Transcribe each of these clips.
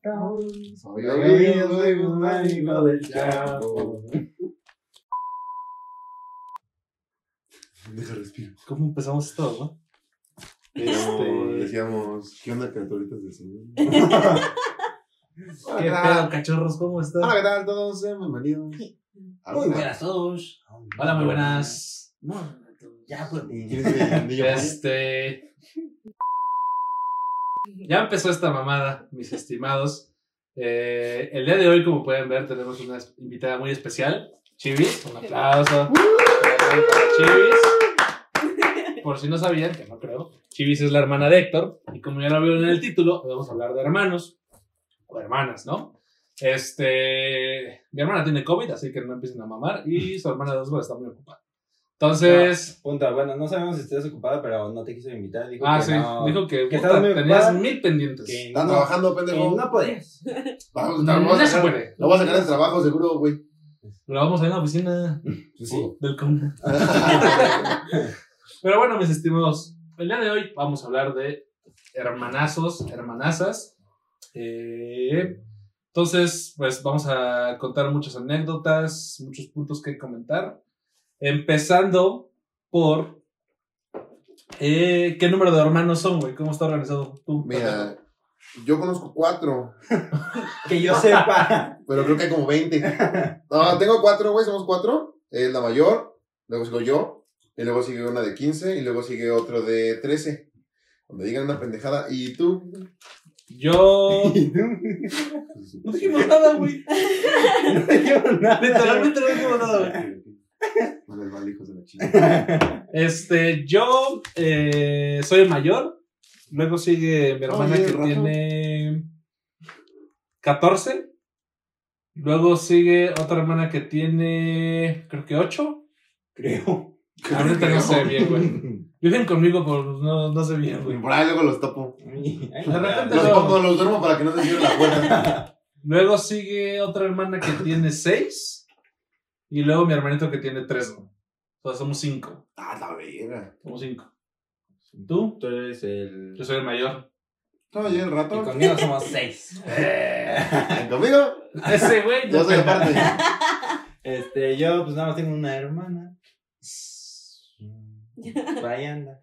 Soy amigo, soy un amigo del chavo. Deja respiro. ¿Cómo empezamos esto, no? Este... Decíamos, ¿qué onda, criaturitas de señor? ¿Qué pedo, cachorros? ¿Cómo están? Hola, ¿qué tal todos? Sean bienvenidos. a Muy buenas todos. Hola, muy buenas. Ya, pues. Este. Ya empezó esta mamada, mis estimados. Eh, el día de hoy, como pueden ver, tenemos una invitada muy especial, Chivis. Un aplauso. Chivis. Por si no sabían, que no creo, Chivis es la hermana de Héctor. Y como ya lo vieron en el título, vamos a hablar de hermanos o hermanas, ¿no? Este. Mi hermana tiene COVID, así que no empiecen a mamar. Y su hermana de Osvaldo está muy ocupada. Entonces. Punto. Bueno, no sabemos si estás ocupada, pero no te quiso invitar. Dijo Ah, que sí. no, Dijo que, que puta, estaba muy tenías ocupada. mil pendientes. que Están no- trabajando, pendejo. no podías. Vamos, No, vamos a no se puede. Lo vas a sacar del trabajo, seguro, güey. Lo vamos a ver en la oficina Pues sí. del CON. Pero bueno, mis estimados, el día de hoy vamos a hablar de hermanazos, hermanazas. Eh, entonces, pues vamos a contar muchas anécdotas, muchos puntos que comentar. Empezando por. eh, ¿Qué número de hermanos son, güey? ¿Cómo está organizado tú? Mira, yo conozco cuatro, Que yo sepa. pero creo que hay como 20. No, tengo cuatro, güey, somos cuatro. Es la mayor, luego sigo yo, y luego sigue una de 15, y luego sigue otro de 13. Donde digan una pendejada. ¿Y tú? Yo. No dijimos nada, güey. no dijeron nada. Literalmente no dijimos nada, güey. Vale, hijos de la chingada. Este, yo eh, soy el mayor. Luego sigue mi hermana Oye, que Rafa. tiene 14. Luego sigue otra hermana que tiene, creo que 8. Creo. Ahorita no sé bien, güey. Viven conmigo, pero no, no sé bien, güey. Por ahí luego los tapo. Ay, De repente Los no. pongo, los duermo para que no se cierre la puerta. Luego sigue otra hermana que tiene 6. Y luego mi hermanito que tiene 3. O sea, somos 5. Ah, la verga. Somos 5. ¿Tú? Tú eres el. Yo soy el mayor. ¿Estaba ya el Y rato? conmigo somos seis. ¿Conmigo? Ese güey. Yo soy aparte. Este, yo pues nada más tengo una hermana. Por ahí anda.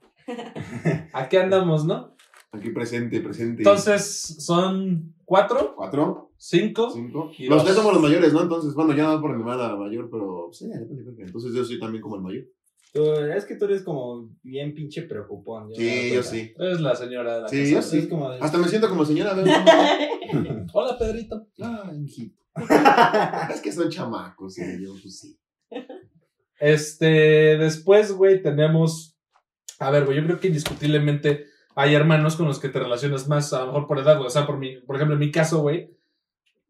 Aquí andamos, ¿no? Aquí presente, presente. Entonces, son cuatro, ¿Cuatro? cinco. ¿Cinco? Y Los dos. tres somos los mayores, ¿no? Entonces, bueno, ya no por mi hermana mayor, pero... Sí. Entonces yo soy también como el mayor. Tú, es que tú eres como bien pinche preocupón. Sí, yo sí. Es la señora de la Sí, casa. yo sí. como de- Hasta me siento como señora. Hola, Pedrito. Ay, hijito. Es que son chamacos, y yo, pues sí. Este, después, güey, tenemos. A ver, güey, yo creo que indiscutiblemente hay hermanos con los que te relacionas más, a lo mejor por edad, güey. O sea, por, mi, por ejemplo, en mi caso, güey,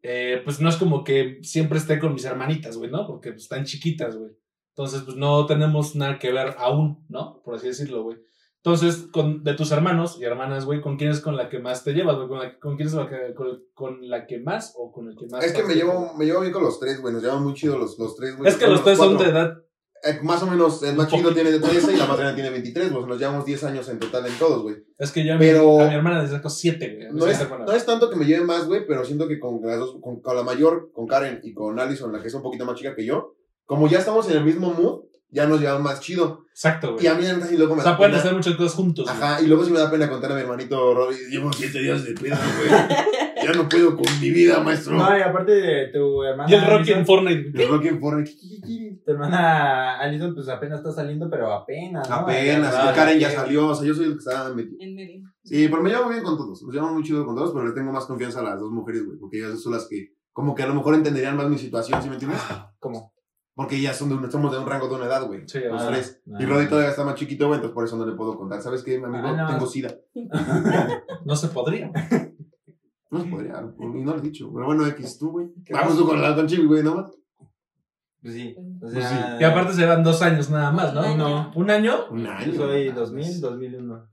eh, pues no es como que siempre esté con mis hermanitas, güey, ¿no? Porque pues, están chiquitas, güey. Entonces, pues no tenemos nada que ver aún, ¿no? Por así decirlo, güey. Entonces, con, de tus hermanos y hermanas, güey, ¿con quién es con la que más te llevas, güey? ¿Con, la- con quién es la que, con, con la que más o con el que más? Es que me llevo, me llevo bien con los tres, güey. Nos llevan muy chido los, los tres, güey. Es que los tres son de edad. Eh, más o menos, el más poquito. tiene 13 y la más grande tiene 23, güey. Nos llevamos 10 años en total en todos, güey. Es que yo a, Pero- mi, a mi hermana le saco siete, güey. a mi No es, no es tanto que me lleve más, güey, pero siento que con las dos, con, con la mayor, con Karen y con Allison, la que es un poquito más chica que yo, como ya estamos en el mismo mood, ya nos llevamos más chido. Exacto, güey. Y a mí, neta, sí luego me O sea, da pueden pena. hacer muchas cosas juntos. Ajá, y luego sí me da pena contar a mi hermanito Robbie, llevo siete días de peda, güey. ya no puedo con mi vida, maestro. No, y aparte de tu hermana. Y el Rocky en Fortnite. El Rocky en Fortnite. Tu hermana Alison, pues apenas está saliendo, pero apenas. ¿no? Apenas, Ah, Karen ya salió, o sea, yo soy el que estaba metido. En medio. Sí, pero me llevo bien con todos, nos llevamos muy chido con todos, pero le tengo más confianza a las dos mujeres, güey, porque ellas son las que, como que a lo mejor entenderían más mi situación, ¿sí me entiendes? ¿Cómo? Porque ellas son de un, somos de un rango de una edad, güey. Sí, Los sea, tres. Y Roddy todavía está más chiquito, güey, entonces por eso no le puedo contar. ¿Sabes qué, mi amigo? Ah, no. Tengo sida. no se podría. No se podría, y no lo he dicho. Pero bueno, X, tú, güey. ¿Qué Vamos tú con la con Chibi, güey, ¿no más? Pues sí. O Pues sea, Y aparte serán dos años nada más, ¿no? Un año. ¿Un año? Un Yo año. soy Ah, 2000, 2001.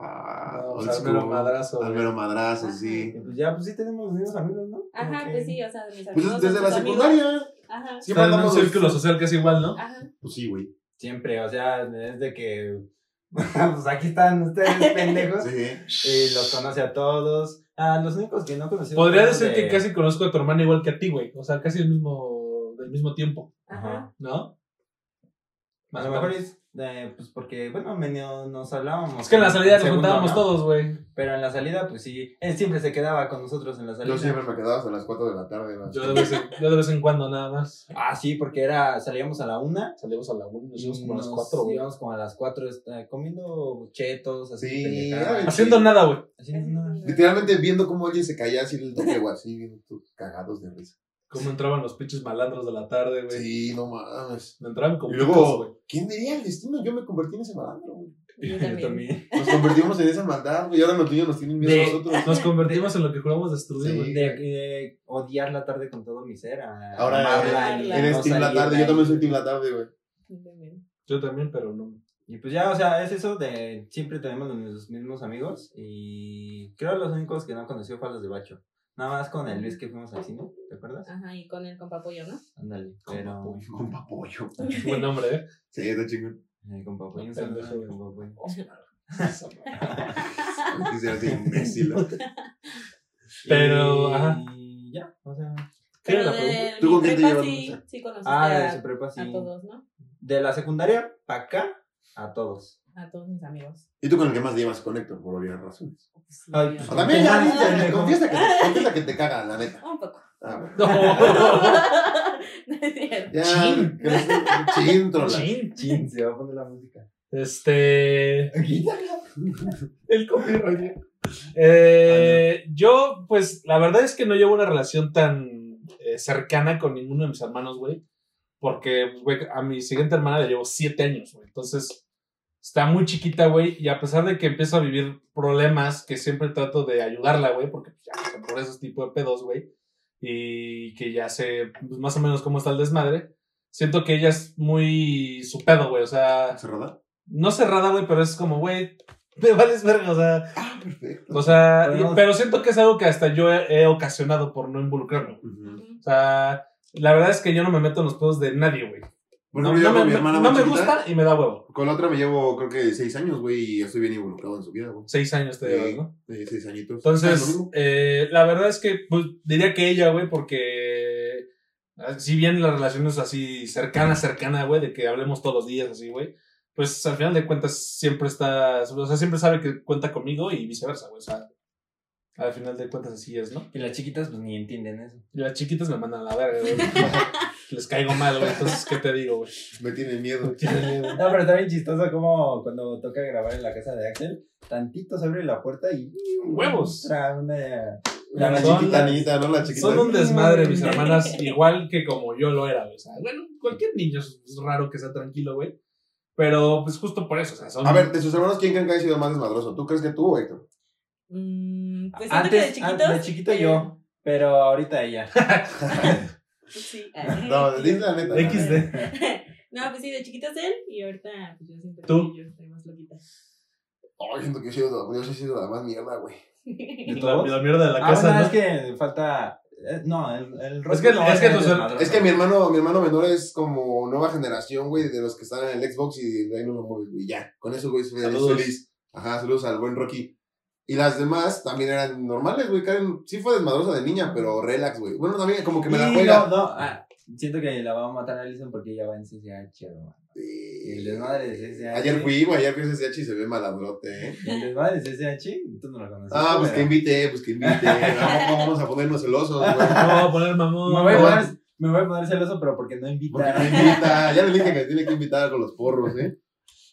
Ah, No, o old sea, almero madrazo. Almero madrazo, sí. Pues ya, pues sí tenemos mismos amigos, ¿no? Ajá, pues sí, o sea, mis Pues amigos. desde son la tus amigos. secundaria. Ajá. Siempre Están en un círculo social que es igual, ¿no? Ajá. Pues sí, güey. Siempre, o sea, es de que. pues aquí están ustedes pendejos. Sí. Y los conoce a todos. A los únicos que no conocí. Podría decir de- que casi conozco a tu hermana igual que a ti, güey. O sea, casi el mismo, del mismo tiempo, Ajá. ¿no? A lo mejor es, eh, pues porque, bueno, medio nos hablábamos. Es que en la salida nos juntábamos ¿no? todos, güey. Pero en la salida, pues sí, él siempre se quedaba con nosotros en la salida. Yo siempre me quedaba hasta las 4 de la tarde. ¿no? Yo de, vez en, yo de vez en cuando nada más. Ah, sí, porque era, salíamos a la una. Salimos a la 1, nos íbamos como a las nos 4, güey. íbamos como a las cuatro, está, comiendo chetos, así. Sí, Haciendo Sí. nada, güey. Haciendo nada. Literalmente viendo cómo alguien se caía así el toque, güey, así, cagados de risa. Cómo entraban los pinches malandros de la tarde, güey. Sí, no mames. Entraban como Y luego, güey. ¿quién diría el destino? Yo me convertí en ese malandro, güey. Yo Yo también. Nos convertimos en esa maldad, güey. Y ahora los niños nos tienen miedo De- a nosotros. Nos convertimos en lo que juramos destruir, Sí. güey. De, de odiar la tarde con todo mi ser. A Ahora amarla y Eres no Team La Tarde. de Yo también soy Team La Tarde, güey. Yo también. Yo también, pero no. Y pues ya, o sea, es eso de siempre tenemos los mismos amigos y creo los únicos que no conoció fue a los de Bacho. Nada más con el Luis que fuimos al cine, ¿te acuerdas? Ajá, y con el compa pollo, ¿no? Ándale, pero... Con papollo. Buen nombre, ¿eh? Sí, está chingón. Eh, con un saludo, con Papo. Quisiera ser imbécil. Pero, Y ajá. ya, o sea... ¿Qué era Pero la pregunta? de ¿Tú con quién te prepa llevas sí, sí conociste Ah, de su prepa sí. a todos, ¿no? De la secundaria para acá, a todos. A todos mis amigos. ¿Y tú con el que más llevas con Héctor, por obvias razones? Sí, Ay, obvio. pues, O también ya, ya, confiesa que, confiesa que te caga, la neta. Un poco. Ah, bueno. No. no es cierto. Ya, Chin. chin, trola. Chin. Chin, se va a poner la música. Este. El copyright. Eh, yo, pues, la verdad es que no llevo una relación tan eh, cercana con ninguno de mis hermanos, güey. Porque, güey, a mi siguiente hermana le llevo siete años, güey. Entonces, está muy chiquita, güey. Y a pesar de que empiezo a vivir problemas, que siempre trato de ayudarla, güey, porque ya por esos tipos de pedos, güey. Y que ya sé pues, más o menos cómo está el desmadre. Siento que ella es muy su pedo, güey. O sea, ¿Cerrada? no cerrada, güey, pero es como, güey, me vales verga, o sea, Ah, perfecto. o sea, y- pero siento que es algo que hasta yo he, he ocasionado por no involucrarme. O sea, la verdad es que yo no me meto en los pedos de nadie, güey. Por No, no con me, mi hermana no me gusta y me da huevo. Con la otra me llevo, creo que seis años, güey, y estoy bien involucrado en su vida, güey. Seis años te Sí, llevas, ¿no? sí, seis añitos. Entonces, eh, la verdad es que pues, diría que ella, güey, porque ah, si bien la relación es así cercana, cercana, güey, de que hablemos todos los días, así, güey, pues al final de cuentas siempre está, o sea, siempre sabe que cuenta conmigo y viceversa, güey, o sea, al final de cuentas así es, ¿no? Y las chiquitas pues ni entienden eso. Y las chiquitas me mandan a la verga, güey. Les caigo mal, güey, entonces, ¿qué te digo, güey? Me tiene miedo. No, pero está bien chistoso como cuando toca grabar en la casa de Axel, tantito se abre la puerta y... Huevos. Una... La, la Son- chiquita niñita, ¿no? La chiquita. Son un desmadre, mis hermanas, igual que como yo lo era, güey. O sea, bueno, cualquier niño es raro que sea tranquilo, güey. Pero, pues, justo por eso, o sea, son... A ver, de sus hermanos, ¿quién creen que ha sido más desmadroso? ¿Tú crees que tú o Héctor? Mm, pues siento que de Antes, an- de chiquito yo, pero ahorita ella. Sí. No, dime la neta. XD. No, pues sí, de chiquitos él y ahorita pues yo siento ¿Tú? que yo estoy más loquita. Ay, siento que yo he sido, yo sí he sido la más mierda, güey. La, la mierda de la Ah, casa, bueno, ¿no? es que falta... eh, No, el, el Es que- no a es que desmadroso. Es que mi hermano, mi hermano menor es como nueva generación, güey, de los que están en el Xbox y de ahí no lo mueves, güey. Ya, con eso, güey, feliz. Ajá, saludos al buen Rocky. Y las demás también eran normales, güey. Karen sí fue desmadrosa de niña, pero relax, güey. Bueno, también como que me la Y juega. No, no, ah, siento que la va a matar a Alison porque ella va en CCH, hermano. Sí. El desmadre de CCH. Ayer fui, güey, ayer fui a CCH y se ve maladrote, ¿eh? El desmadre de CCH, tú no lo conoces. Ah, pues que pero- invite, pues que invite. Vamos, vamos a ponernos celosos, güey. No, voy a poner mamón. Me voy a poner, me voy a poner celoso, pero porque no invita. Porque no invita. Ya le dije que tiene que invitar con los porros, ¿eh?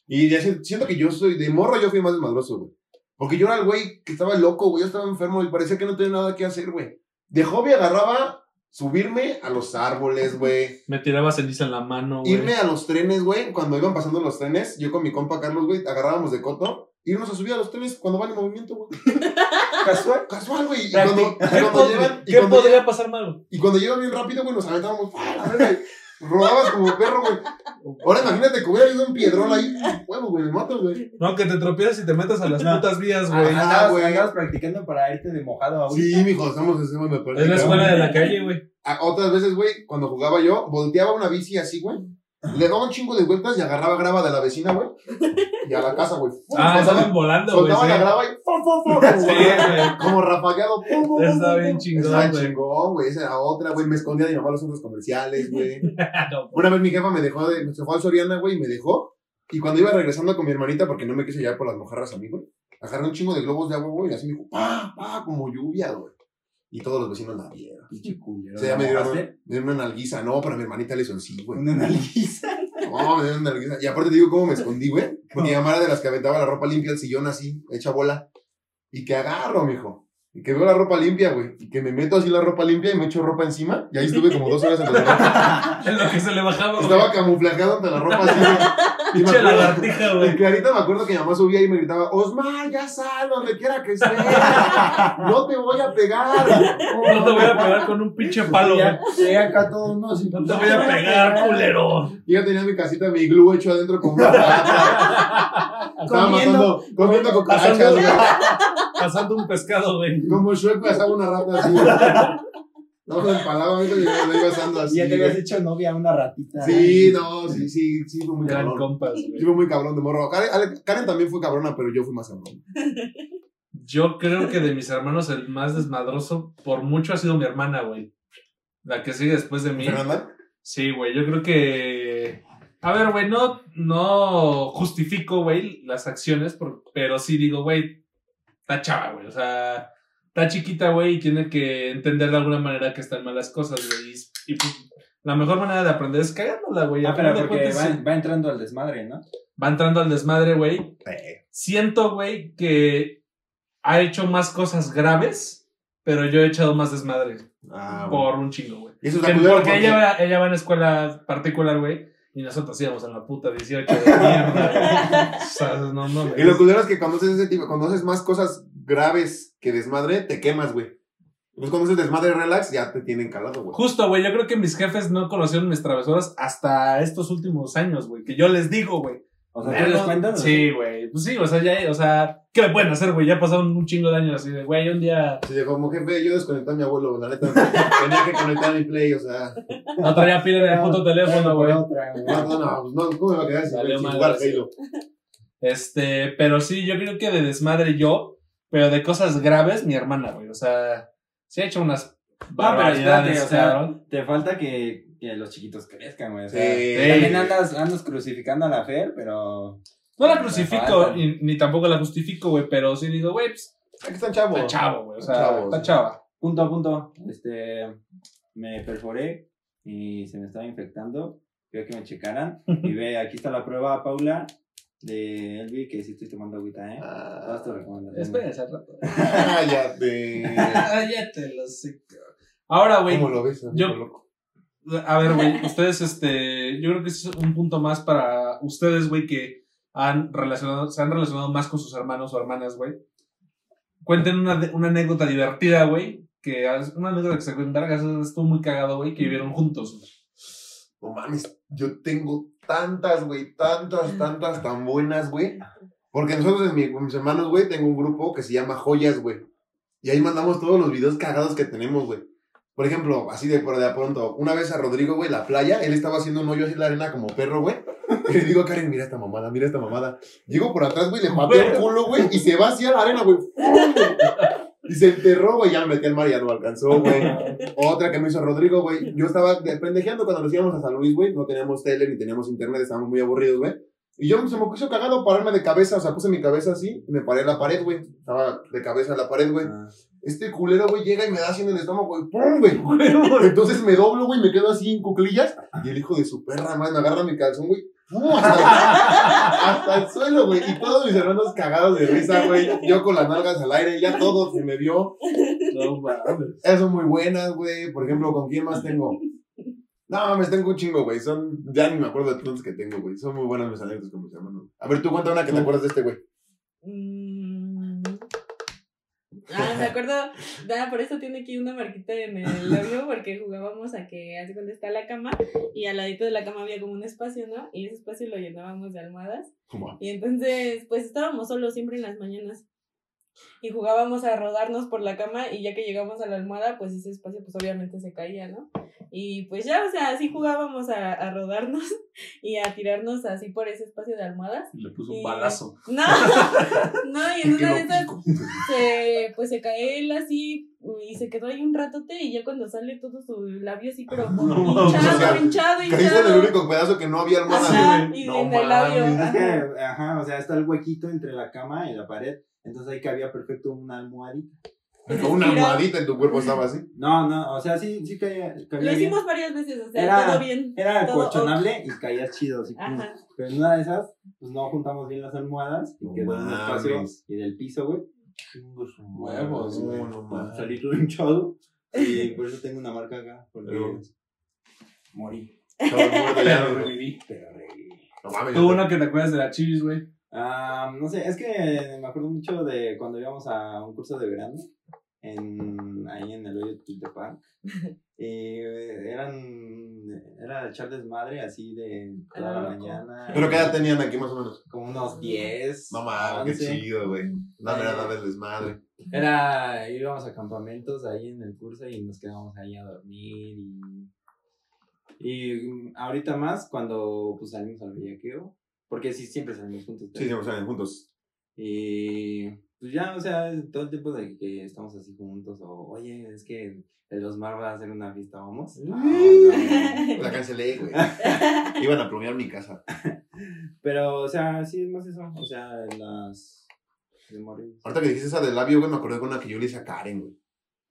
Y ya si- siento que yo soy, de morro yo fui más desmadroso, güey. Porque yo era el güey que estaba loco, güey. Yo estaba enfermo y parecía que no tenía nada que hacer, güey. De hobby agarraba subirme a los árboles, güey. Me tiraba ceniza en la mano, güey. Irme a los trenes, güey. Cuando iban pasando los trenes, yo con mi compa Carlos, güey, agarrábamos de coto. Irnos a subir a los trenes cuando van en movimiento, güey. Casual. Casual, güey. Y cuando, y ¿Qué, cuando pod- llegan. Y ¿qué cuando, podría pasar mal? y cuando llegan bien rápido, güey, nos aventábamos. ¡Ah! Rodabas como perro, güey. Ahora imagínate que hubiera habido un piedrón ahí. Huevo, güey, me mato, güey. No, que te tropieces y te metas a las putas vías, güey. Andabas, güey. andabas practicando para irte de mojado a Sí, mijo, estamos estamos de Es la escuela de la calle, güey. Otras veces, güey, cuando jugaba yo, volteaba una bici así, güey. Le daba un chingo de vueltas y agarraba grava de la vecina, güey. Y a la casa, güey. Ah, estaban volando, güey. Soltaba la grava y ¡fum, fum, fum! Sí, güey. Como rafagueado. pum, pum, Está bien chingón, güey. chingón, güey. Esa era otra, güey. Me escondía de mi mamá los centros comerciales, güey. Una vez mi jefa me dejó, de, se fue al Soriana, güey, y me dejó. Y cuando iba regresando con mi hermanita, porque no me quise llevar por las mojarras a mí, güey, agarré un chingo de globos de agua, güey, y así me dijo, pa, pa, como lluvia, güey. Y todos los vecinos la vieron. Pinche culero. O sea, ya me dieron, ¿Mojaste? me dieron una nalguiza. No, pero a mi hermanita le hizo sí, güey. Una nalguiza. No, me dieron una nalguiza. Y aparte te digo cómo me escondí, güey. Porque mi mamá era de las que aventaba la ropa limpia al sillón así, hecha bola. Y que agarro, mijo. Y que veo la ropa limpia, güey. Y que me meto así la ropa limpia y me echo ropa encima. Y ahí estuve como dos horas entre la ropa. Es lo que se le bajaba, güey. Estaba camuflajeado ante la ropa así, güey. Y me Pinche acuerdo- lagartija, Y güey. clarita me acuerdo que mi mamá subía y me gritaba, Osmar, ya sal, donde quiera que estés. No te voy a pegar. No te voy a pegar con un pinche palo, güey. Sí, acá todos no. No te voy a pegar, culero. Y yo tenía mi casita, mi glue hecho adentro con una rata. Estaba Comiendo. matando, comiendo cucarachas, Pasando- güey. Pasando un pescado, güey. Como Shrek me asaba una rata así. No me empalaba, amigo, y me lo iba asando así. Ya te habías hecho novia una ratita. Sí, no, sí, sí, sí, fue muy Gran cabrón. compas, Sí, fue muy cabrón de morro. Karen, Karen también fue cabrona, pero yo fui más cabrón. Yo creo que de mis hermanos el más desmadroso por mucho ha sido mi hermana, güey. La que sigue después de mí. ¿Fernanda? Sí, güey, yo creo que... A ver, güey, no, no justifico, güey, las acciones, por- pero sí digo, güey, está chava, güey, o sea, está chiquita, güey, y tiene que entender de alguna manera que están malas cosas, güey, y, y, pues, la mejor manera de aprender es cagándola, güey. Ah, pero porque cuentas, va, va entrando al desmadre, ¿no? va entrando al desmadre, güey, Eh. siento, güey, que ha hecho más cosas graves, pero yo he echado más desmadre Ah, bueno. por un chingo, güey. Eso está Porque porque- ella va, ella va en escuela particular, güey, y nosotros íbamos en la puta 18 de mierda. O sea, no mames. Y lo culero es que cuando haces ese tipo, cuando haces más cosas graves que desmadre, te quemas, güey. Pues cuando haces desmadre relax, ya te tienen calado, güey. Justo, güey, yo creo que mis jefes no conocieron mis travesuras hasta estos últimos años, güey, que yo les digo, güey. O sea, ¿tú les cuentas? Sí, güey. Pues sí, o sea, ya, o sea, ¿qué me pueden hacer, güey? Ya pasaron un chingo de años así de, güey, un día Sí, como jefe, yo desconecté a mi abuelo, la neta. Tenía que conectar mi play, o sea. no traía pila en el puto teléfono, güey. No, no, no, pues no, ¿cómo me va a quedar sin, jugar? Este, pero sí, yo creo que de desmadre yo, pero de cosas graves, mi hermana, güey. O sea, sí ha hecho unas barbaridades, espérate, o sea, cabrón. te falta que, que los chiquitos crezcan, güey. O sea, Sí. También andas, andas crucificando a la Fer, pero. No la crucifico, y- ni tampoco la justifico, güey, pero sí digo, güey, pues, Aquí están chavos. está chavo, güey. O sea, Chavos, está sí. chava. Punto a punto. Este. Me perforé y se me estaba infectando. Creo que me checaran. Y ve, aquí está la prueba, Paula, de Elvi, que sí estoy tomando agüita, ¿eh? Todas tus Ah, recomendaciones. Espérense al rato. cállate. Cállate, lo sé. Ahora, güey, ¿Cómo lo ves? amigo yo- loco? A ver, güey, ustedes, este, yo creo que ese es un punto más para ustedes, güey, que han relacionado, se han relacionado más con sus hermanos o hermanas, güey. Cuenten una, una anécdota divertida, güey, que es una anécdota que se cuenta, que estuvo muy cagado, güey, que vivieron juntos, güey. No mames, yo tengo tantas, güey, tantas, tantas tan buenas, güey. Porque nosotros, en mi- mis hermanos, güey, tengo un grupo que se llama Joyas, güey. Y ahí mandamos todos los videos cagados que tenemos, güey. Por ejemplo, así de por de pronto, una vez a Rodrigo, güey, la playa, él estaba haciendo un hoyo así en la arena como perro, güey. Y le digo a Karen, mira esta mamada, mira esta mamada. Llego por atrás, güey, le pateo el culo, güey, y se va hacia la arena, güey. Y se enterró, güey, ya me metí al mar y ya no alcanzó, güey. Otra que me hizo Rodrigo, güey. Yo estaba de- pendejeando cuando nos íbamos a San Luis, güey. No teníamos tele ni teníamos internet, estábamos muy aburridos, güey. Y yo se me puso cagado pararme de cabeza, o sea, puse mi cabeza así y me paré en la pared, güey. Estaba de cabeza en la pared, güey. Ah. Este culero, güey, llega y me da así en el estómago, güey. ¡Pum, güey! Entonces me doblo, güey, me quedo así en cuclillas. Y el hijo de su perra, madre, me agarra mi calzón, güey. Hasta, hasta el suelo, güey. Y todos mis hermanos cagados de risa, güey. Yo con las nalgas al aire, ya todo se me vio. No mames. Son muy buenas, güey. Por ejemplo, ¿con quién más tengo? No, mames, tengo un chingo, güey. Son, ya ni me acuerdo de tantos que tengo, güey. Son muy buenas mis anécdotas con mis hermanos. A ver, tú cuenta una que te acuerdas de este, güey. Mm. Ah, me acuerdo, nada, por eso tiene aquí una marquita en el labio, porque jugábamos a que así cuando está la cama, y al ladito de la cama había como un espacio, ¿no? Y ese espacio lo llenábamos de almohadas. Y entonces, pues estábamos solos siempre en las mañanas. Y jugábamos a rodarnos por la cama y ya que llegamos a la almohada, pues ese espacio pues obviamente se caía, ¿no? Y pues ya, o sea, así jugábamos a, a rodarnos y a tirarnos así por ese espacio de almohadas. Y le puso Y- un balazo. No, no, y en una de esas se, pues se cae él así y se quedó ahí un ratote y ya cuando sale todo su labio así, pero No, hinchado, o sea, hinchado, Caíste en el hinchado. único pedazo que no había almohada. Y No en el labio. Es que, ajá, o sea, está el huequito entre la cama y la pared. Entonces ahí cabía perfecto una almohadita. Con una almohadita en tu cuerpo estaba así. No, no, o sea, sí, sí caía. cabía Lo bien. hicimos varias veces, o sea, Era- todo bien. Era todo colchonable y caía chido. Así. Ajá. Pero en una de esas, pues no juntamos bien las almohadas y quedó un espacio. Y del piso, güey. Huevos, güey. Salí todo hinchado. Y por eso tengo una marca acá. Porque Pero- morí. Estaba muerto ya, Pero reviví. No mames. Qué bueno que te acuerdas de la chivis, güey. Ah, no sé, es que me acuerdo mucho de cuando íbamos a un curso de verano en, ahí en el hoyo de Tultepec. Y eh, eran, era echar desmadre así de toda la mañana. ¿Pero qué edad tenían aquí más o menos? Como unos 10. No mames, qué 11. chido, güey. Dame, Eh. dame el desmadre. Era, íbamos a campamentos ahí en el curso y nos quedábamos ahí a dormir y... Y ahorita más cuando pues salimos al bellaqueo, porque sí, siempre salimos juntos. Sí, siempre salen juntos. Y pues ya, o sea, todo el tiempo de que estamos así juntos, o oye, es que el Osmar va a hacer una fiesta, vamos. No, no, La cancelé, güey. Iban a plomear mi casa. Pero, o sea, sí es más eso, o sea, las de morir. Ahorita que dijiste esa del labio, güey, me acordé de una que yo le hice a Karen, güey.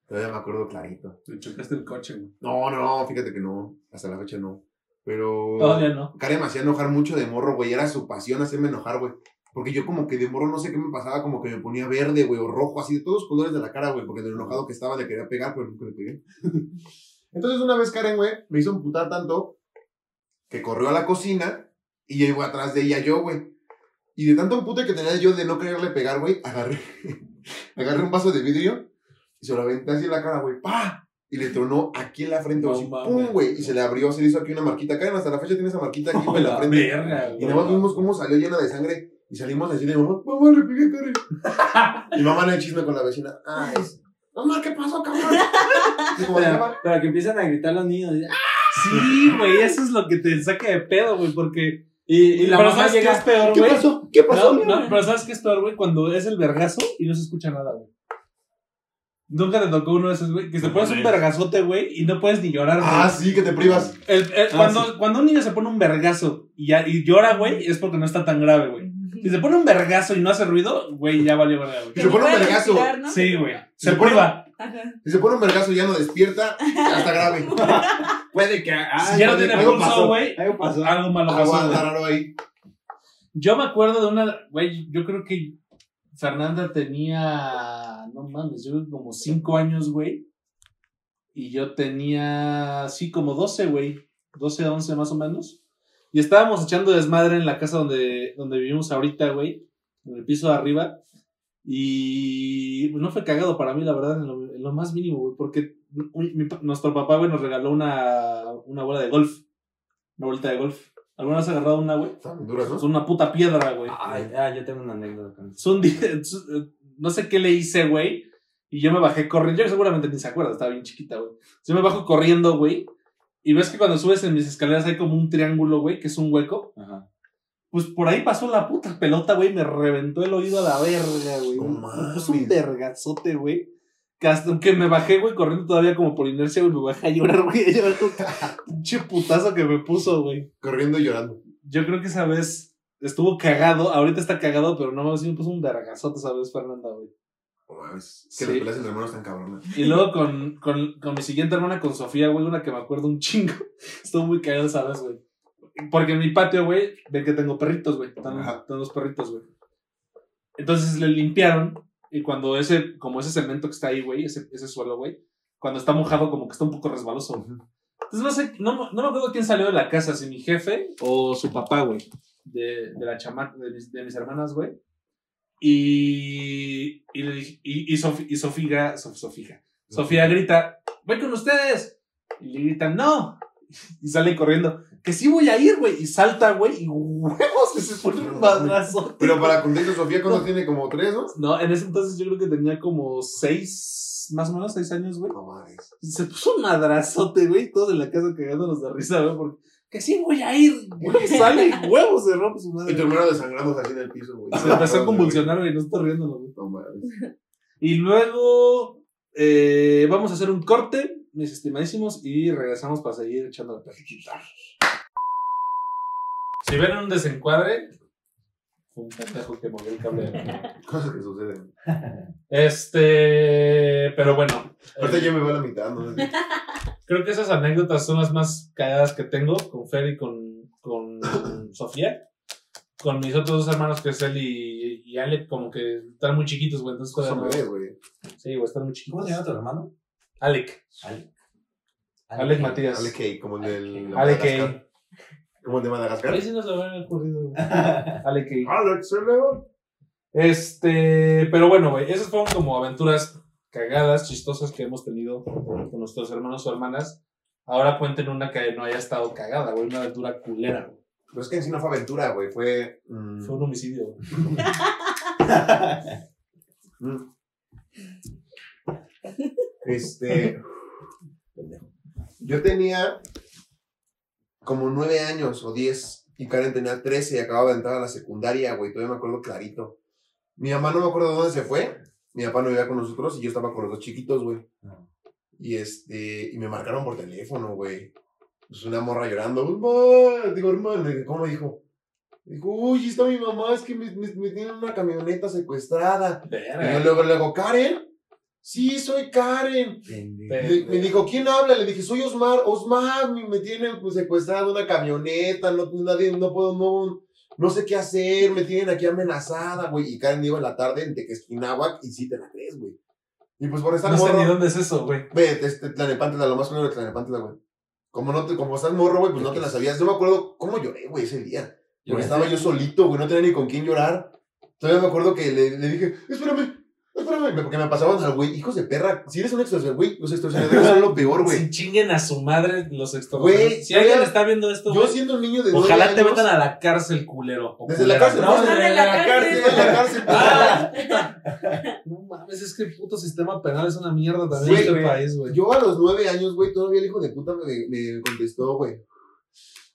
Todavía me acuerdo clarito. Le chocaste el coche, güey. No, no, fíjate que no. Hasta la fecha no. Pero. Todavía no. Karen me hacía enojar mucho de morro, güey. Era su pasión hacerme enojar, güey. Porque yo como que de morro no sé qué me pasaba, como que me ponía verde, güey, o rojo, así de todos los colores de la cara, güey, porque de lo enojado que estaba le quería pegar, pero nunca le pegué. Entonces una vez Karen, güey, me hizo emputar tanto que corrió a la cocina y iba atrás de ella yo, güey. Y de tanto empute que tenía yo de no quererle pegar, güey, agarré, agarré un vaso de vidrio y se lo aventé así en la cara, güey, ¡pa! Y le tronó aquí en la frente, No así. ¡pum, güey! Y se le abrió, se le hizo aquí una marquita. Karen hasta la fecha tiene esa marquita aquí, en la La frente. verga, Y nada más vimos cómo salió llena de sangre. Y salimos así de mamá, mamá, le pegué Karen. y mamá el chisme con la vecina. Ay, mamá, ¿qué pasó, cabrón? Pero, que empiezan a gritar los niños. y, ¡ah! Sí, güey, eso es lo que te saca de pedo, güey, porque... Y, y la pero mamá ¿sabes qué llega. es peor, ¿Qué güey? pasó? ¿Qué pasó? No, no, pero ¿sabes qué es peor, güey? Cuando es el vergazo y no se escucha nada, güey. Nunca te tocó uno de esos, güey, que te pones un vergazote, güey, y no puedes ni llorar, güey. Ah, sí, que te privas. El- el- Ah, cuando, sí. cuando un niño se pone un vergazo y, ya, y llora, güey, es porque no está tan grave, güey. Si se pone un vergazo y no hace ruido, güey, ya valió verga, güey. Que se pone un vergazo. Sí, güey. Se priva. Ajá. Si se pone un vergazo y ya no despierta, ya está grave. Puede que. ah, Si ya no tiene algo pulso, pasó, güey, Algo pasó. algo malo Algo pasó, raro ahí. Yo me acuerdo de una, güey, yo creo que Fernanda tenía, no mames, yo como 5 años, güey. Y yo tenía, sí, como 12, güey. 12, 11 más o menos. Y estábamos echando desmadre en la casa donde, donde vivimos ahorita, güey. En el piso de arriba. Y pues, no fue cagado para mí, la verdad, en lo, en lo más mínimo, güey. Porque mi- mi pa- nuestro papá, güey, nos regaló una, una bola de golf. Una bolita de golf. ¿Alguna vez has agarrado una, güey? Están duras, ¿no? Es una puta piedra, güey. Ay, ah, yo tengo una anécdota con eso. Día, es- no sé qué le hice, güey. Y yo me bajé corriendo. Yo seguramente ni se acuerda, estaba bien chiquita, güey. Yo me bajo corriendo, güey. Y ves que cuando subes en mis escaleras hay como un triángulo, güey, que es un hueco. Ajá. Pues por ahí pasó la puta pelota, güey. Me reventó el oído a la verga, güey. No Me puso un vergazote, güey. Que hasta que me bajé, güey, corriendo todavía como por inercia, güey. Me bajé a llorar, güey. A llorar con pinche putazo que me puso, güey. Corriendo y llorando. Yo creo que esa vez estuvo cagado. Ahorita está cagado, pero no mames, sí me puso un vergazote esa vez, Fernanda, güey. Mames. Que Sí. las peleas entre hermanos están cabronas. Y luego con, con, con mi siguiente hermana, con Sofía, güey, una que me acuerdo un chingo. Estuvo muy cagado esa vez, güey. Porque en mi patio, güey, ven que tengo perritos, güey. Ajá. tengo dos perritos, güey. Entonces le limpiaron. Y cuando ese, como ese cemento que está ahí, güey, ese, ese suelo, güey, cuando está mojado, como que está un poco resbaloso. Entonces no sé, no, no me acuerdo quién salió de la casa, si mi jefe o su papá, güey, de, de la chamaca, de mis, de mis hermanas, güey. Y, y, le dije- y, y, Sofi- y Sofía, Sof- Sofía, Sofía grita, voy con ustedes. Y le gritan, no. Y sale corriendo. Que sí voy a ir, güey. Y salta, güey. Y huevos, que se pone un madrazo. Pero para contexto, Sofía, ¿cuándo tiene? Como tres, ¿no? No, en ese entonces yo creo que tenía como seis, más o menos seis años, güey. No mames. Se puso un madrazote, güey. Todos en la casa cagándonos de risa, güey. Porque que sí voy a ir. Güey, sale y huevos se rompe su Y madre. tu hermano desangrando así en el piso, güey. Se empezó a convulsionar, güey. No está riendo, güey. No mames. Y luego eh, vamos a hacer un corte, mis estimadísimos, y regresamos para seguir echando la platiquita. Si ven un desencuadre, fue un pendejo que movió el cable. de. Cosas que suceden. Este, pero bueno. Ahorita eh, yo me voy a la mitad, ¿no? creo que esas anécdotas son las más cagadas que tengo con Fer y con, con Sofía. Con mis otros dos hermanos, que es él y, y Alec, como que están muy chiquitos, güey. Entonces, Son todavía no- bebés, güey. Sí, güey, están muy ¿Cómo chiquitos. se llama tu hermano? Alec. Alec. Alec Matías. Ale Kay, como el del. de Alec Madagascar. Como el de Madagascar. Ahí sí nos lo habían ocurrido, güey. Alec. Alex el León. Este, pero bueno, güey, esas fueron como aventuras cagadas, chistosas que hemos tenido con nuestros hermanos o hermanas. Ahora cuenten una que no haya estado cagada, güey, una aventura culera, güey. Pero es que en sí no fue aventura, güey. Fue. mm, Fue un homicidio. Este. Yo tenía como nueve años o diez y Karen tenía trece y acababa de entrar a la secundaria, güey. Todavía me acuerdo clarito. Mi mamá no me acuerdo dónde se fue. Mi papá no vivía con nosotros y yo estaba con los dos chiquitos, güey. Y este, y me marcaron por teléfono, güey. Pues una morra llorando. "Mamá", Digo, hermano, ¿cómo dijo? Dijo, uy, está mi mamá, es que me, me, me tienen una camioneta secuestrada. Y yo luego, luego, ¿Karen? Sí, soy Karen. Le- me dijo, ¿quién habla? Le dije, soy Osmar. Osmar, me, me tienen pues, secuestrada una camioneta, no, nadie, no puedo, no, no sé qué hacer, me tienen aquí amenazada, güey. Y Karen iba en la tarde en Tequesquinahuac y sí te la crees, güey. Y pues por estar No sé morro- ni dónde es eso, güey. Ve, este, Tlanepantla, lo más primero de Tlanepantla, güey. Como, no te, como estás morro, güey, pues no te la sabías. Yo me acuerdo cómo lloré, güey, ese día. Porque estaba yo solito, güey, no tenía ni con quién llorar. Todavía me acuerdo que le, le dije, espérame, espérame, porque me pasaban al güey, hijos de perra, si eres un extorsionador, güey, los extorsionadores son lo peor, güey. Si chinguen a su madre los extorsionadores. Güey, Si alguien está viendo esto, Yo güey, siendo un niño de ojalá te metan a la cárcel, culero. o Desde la cárcel, No, no, desde desde la la cárcel. En la cárcel, Ah. No mames, es que el puto sistema penal es una mierda también en este güey. país, güey. Yo a los nueve años, güey, todavía el hijo de puta me, me contestó, güey.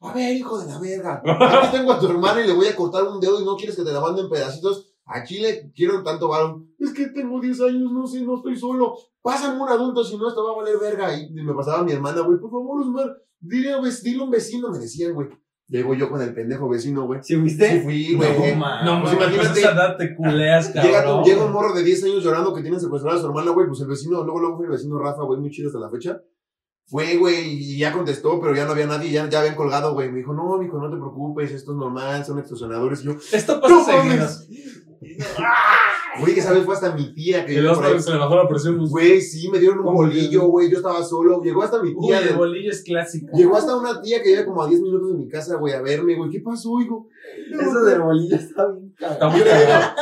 A ver, hijo de la verga. Aquí tengo a tu hermana y le voy a cortar un dedo y no quieres que te la mande en pedacitos. A Chile quiero tanto varón. Es que tengo 10 años, no sé, no estoy solo. Pásame un adulto, si no, esto va a valer verga. Y me pasaba mi hermana, güey, por favor, Osmar, dile, dile a un vecino, me decían, güey. Llego yo con el pendejo vecino, güey. ¿Sí fuiste? Sí fui, güey. No. No, Pues imagínate, esa edad te culeas, cabrón. Llega, tu- llega un morro de 10 años llorando que tiene secuestrada a su hermana, güey. Pues el vecino, luego, luego fue el vecino Rafa, güey, muy chido hasta la fecha. Fue, güey, y ya contestó, pero ya no había nadie, ya, ya habían colgado, güey. Me dijo, no, mijo, no te preocupes, esto es normal, son extorsionadores. Y yo, Esto pasa ¡No seguido. güey, que sabes, fue hasta mi tía que se le bajó la presión. pues, Güey, sí, me dieron un ¿Cómo bolillo, güey, yo estaba solo. Llegó hasta mi Uy, tía. el de- bolillo es clásico. Llegó hasta una tía que vive como a 10 minutos de mi casa, güey, a verme, güey. ¿Qué pasó, hijo? Eso del bolillo está bien Está cabrón. muy cagado.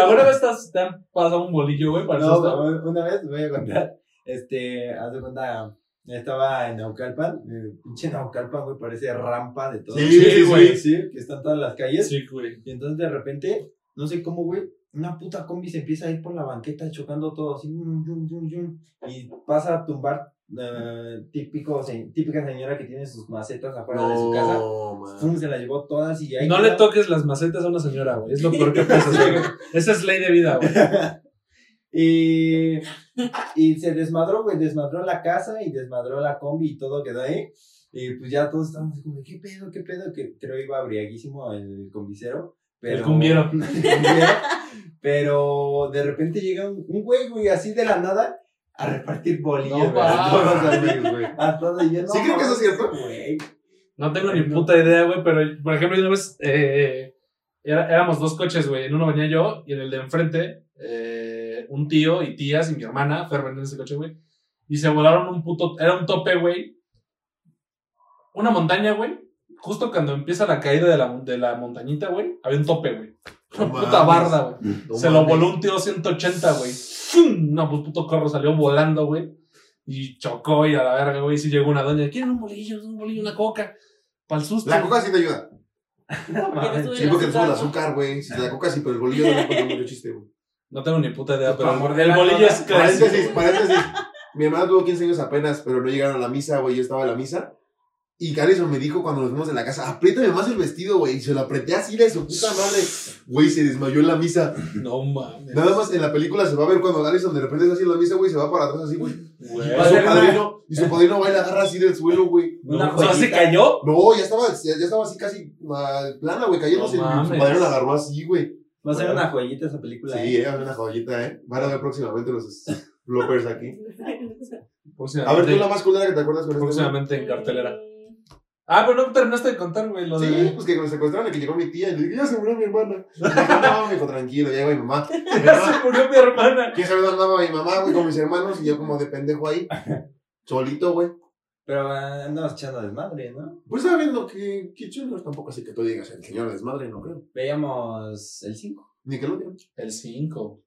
¿Alguna vez te han pasado un bolillo, güey? No, una- vez voy a contar. Este, haz de cuenta, estaba en Naucalpan. eh, Pinche Naucalpan, güey, parece rampa de todo. Sí, sí, sí, güey. Sí, que están todas las calles. Sí, güey. Y entonces de repente, no sé cómo, güey, una puta combi se empieza a ir por la banqueta chocando todo así. yum, yum, yum, yum, y pasa a tumbar eh, típico, se- típica señora que tiene sus macetas afuera de su casa. Se las llevó todas y ahí No le toques las macetas a una señora, güey. Es lo peor que güey. Esa es ley de vida, güey. Y, y se desmadró, güey, desmadró la casa y desmadró la combi y todo quedó ahí. Y pues ya todos estábamos así como, ¿qué pedo, qué pedo? Que creo iba briaguísimo el combicero. Pero, El cumbiero. Pero de repente llega un, un güey, güey, así de la nada a repartir bolillos, No a todos los amigos, güey. A todos. Y yo, no, ¿Sí creen que eso es cierto? Güey. No tengo ni puta idea, güey, pero por ejemplo, una vez eh, era- éramos dos coches, güey. En uno venía yo y en el de enfrente, eh, un tío y tías y mi hermana, Fer en ese coche, güey. Y se volaron un puto. Era un tope, güey. Una montaña, güey. Justo cuando empieza la caída de la, de la montañita, güey, había un tope, güey. Una No puta mames. barda, güey. No se lo voló un tío 180, güey. ¡Fum! No, pues puto carro salió volando, güey. Y chocó y a la verga, güey. Sí llegó una doña. ¿Quieren un bolillo? Un bolillo, una coca. Para el susto. La coca sí te ayuda. No mames. Sí, porque te sube el azúcar, güey. Si la coca sí, pero el bolillo no le encuentro mucho chiste, güey. No tengo ni puta idea, pero el bolillo es clásico. Paréntesis, paréntesis. Mi hermana tuvo 15 años apenas, pero no llegaron a la misa, güey. Yo estaba en la misa. Y Carison me dijo cuando nos fuimos de la casa, apriétame más el vestido, güey. Y se lo apreté así de su puta madre. Güey, se desmayó en la misa. No mames. Nada más en la película se va a ver cuando Alison de repente está así en la misa, güey, se va para atrás así, güey. Y Va a su ser padrino, y su padrino va y la agarra así del suelo, güey. Una o sea, se cayó. No, ya estaba, ya, ya estaba así casi ah, plana, güey, cayéndose. No y su padrino la agarró así, güey. Va a ser una joyita esa película. Sí, ¿eh? era una joyita, ¿eh? Van a ver próximamente los bloopers aquí. A ver, tú la más culera que te acuerdas con este, próximamente en cartelera. Ah, pero no terminaste de contar, güey, lo Sí, de. pues que me secuestraron y que llegó mi tía y le dije, ya se murió mi hermana. Y dije, no, mijo, tranquilo, ya llegó mi mamá. Mi Ya mamá, se murió mi hermana. ¿Quién sabe dónde andaba mi mamá, güey, con mis hermanos? Y yo como de pendejo ahí, solito, güey. Pero andamos echando desmadre, ¿no? Pues estaba viendo que Kitchener tampoco así que tú digas el señor desmadre, no creo. Veíamos el 5. Nickelodeon. El 5.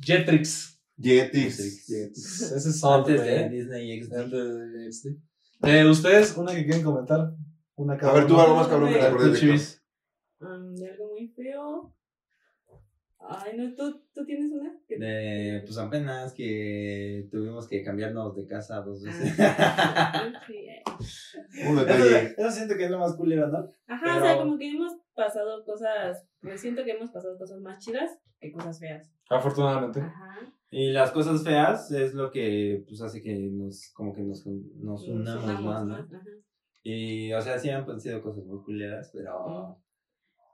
Jetrix. Jetix. Ese es otro, Antes de güey. Disney XD. Antes de. Eh, ¿Ustedes, una que quieren comentar? Una cada A ver, tú uno. algo más cabrón que te acuerdas de Chivis. mm, de algo muy feo. Ay, no, ¿tú, tú tienes una? De, pues apenas que tuvimos que cambiarnos de casa dos veces. Ah, sí, eh. Un eso, detalle. eso siento que es lo más culero, ¿no? Ajá, Pero- o sea, como que hemos pasado cosas, pues siento que hemos pasado cosas más chidas que cosas feas. Afortunadamente. Ajá. Y las cosas feas es lo que pues hace que nos como que nos, nos unamos Nos más, ¿no? Ajá. Y o sea, sí han pues, sido cosas muy culeras, pero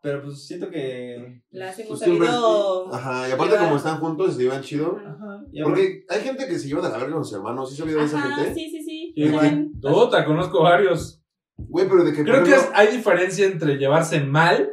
pero pues siento que Las hemos Pues siempre-. Ajá, y aparte llevar. como están juntos y se llevan chido. Ajá. Y Porque hay gente que se lleva de la verga con sus hermanos, ¿sí sabía de esa gente? sí, sí, sí. También. Puta, conozco varios. Güey, pero de que... Creo que es- hay diferencia entre llevarse mal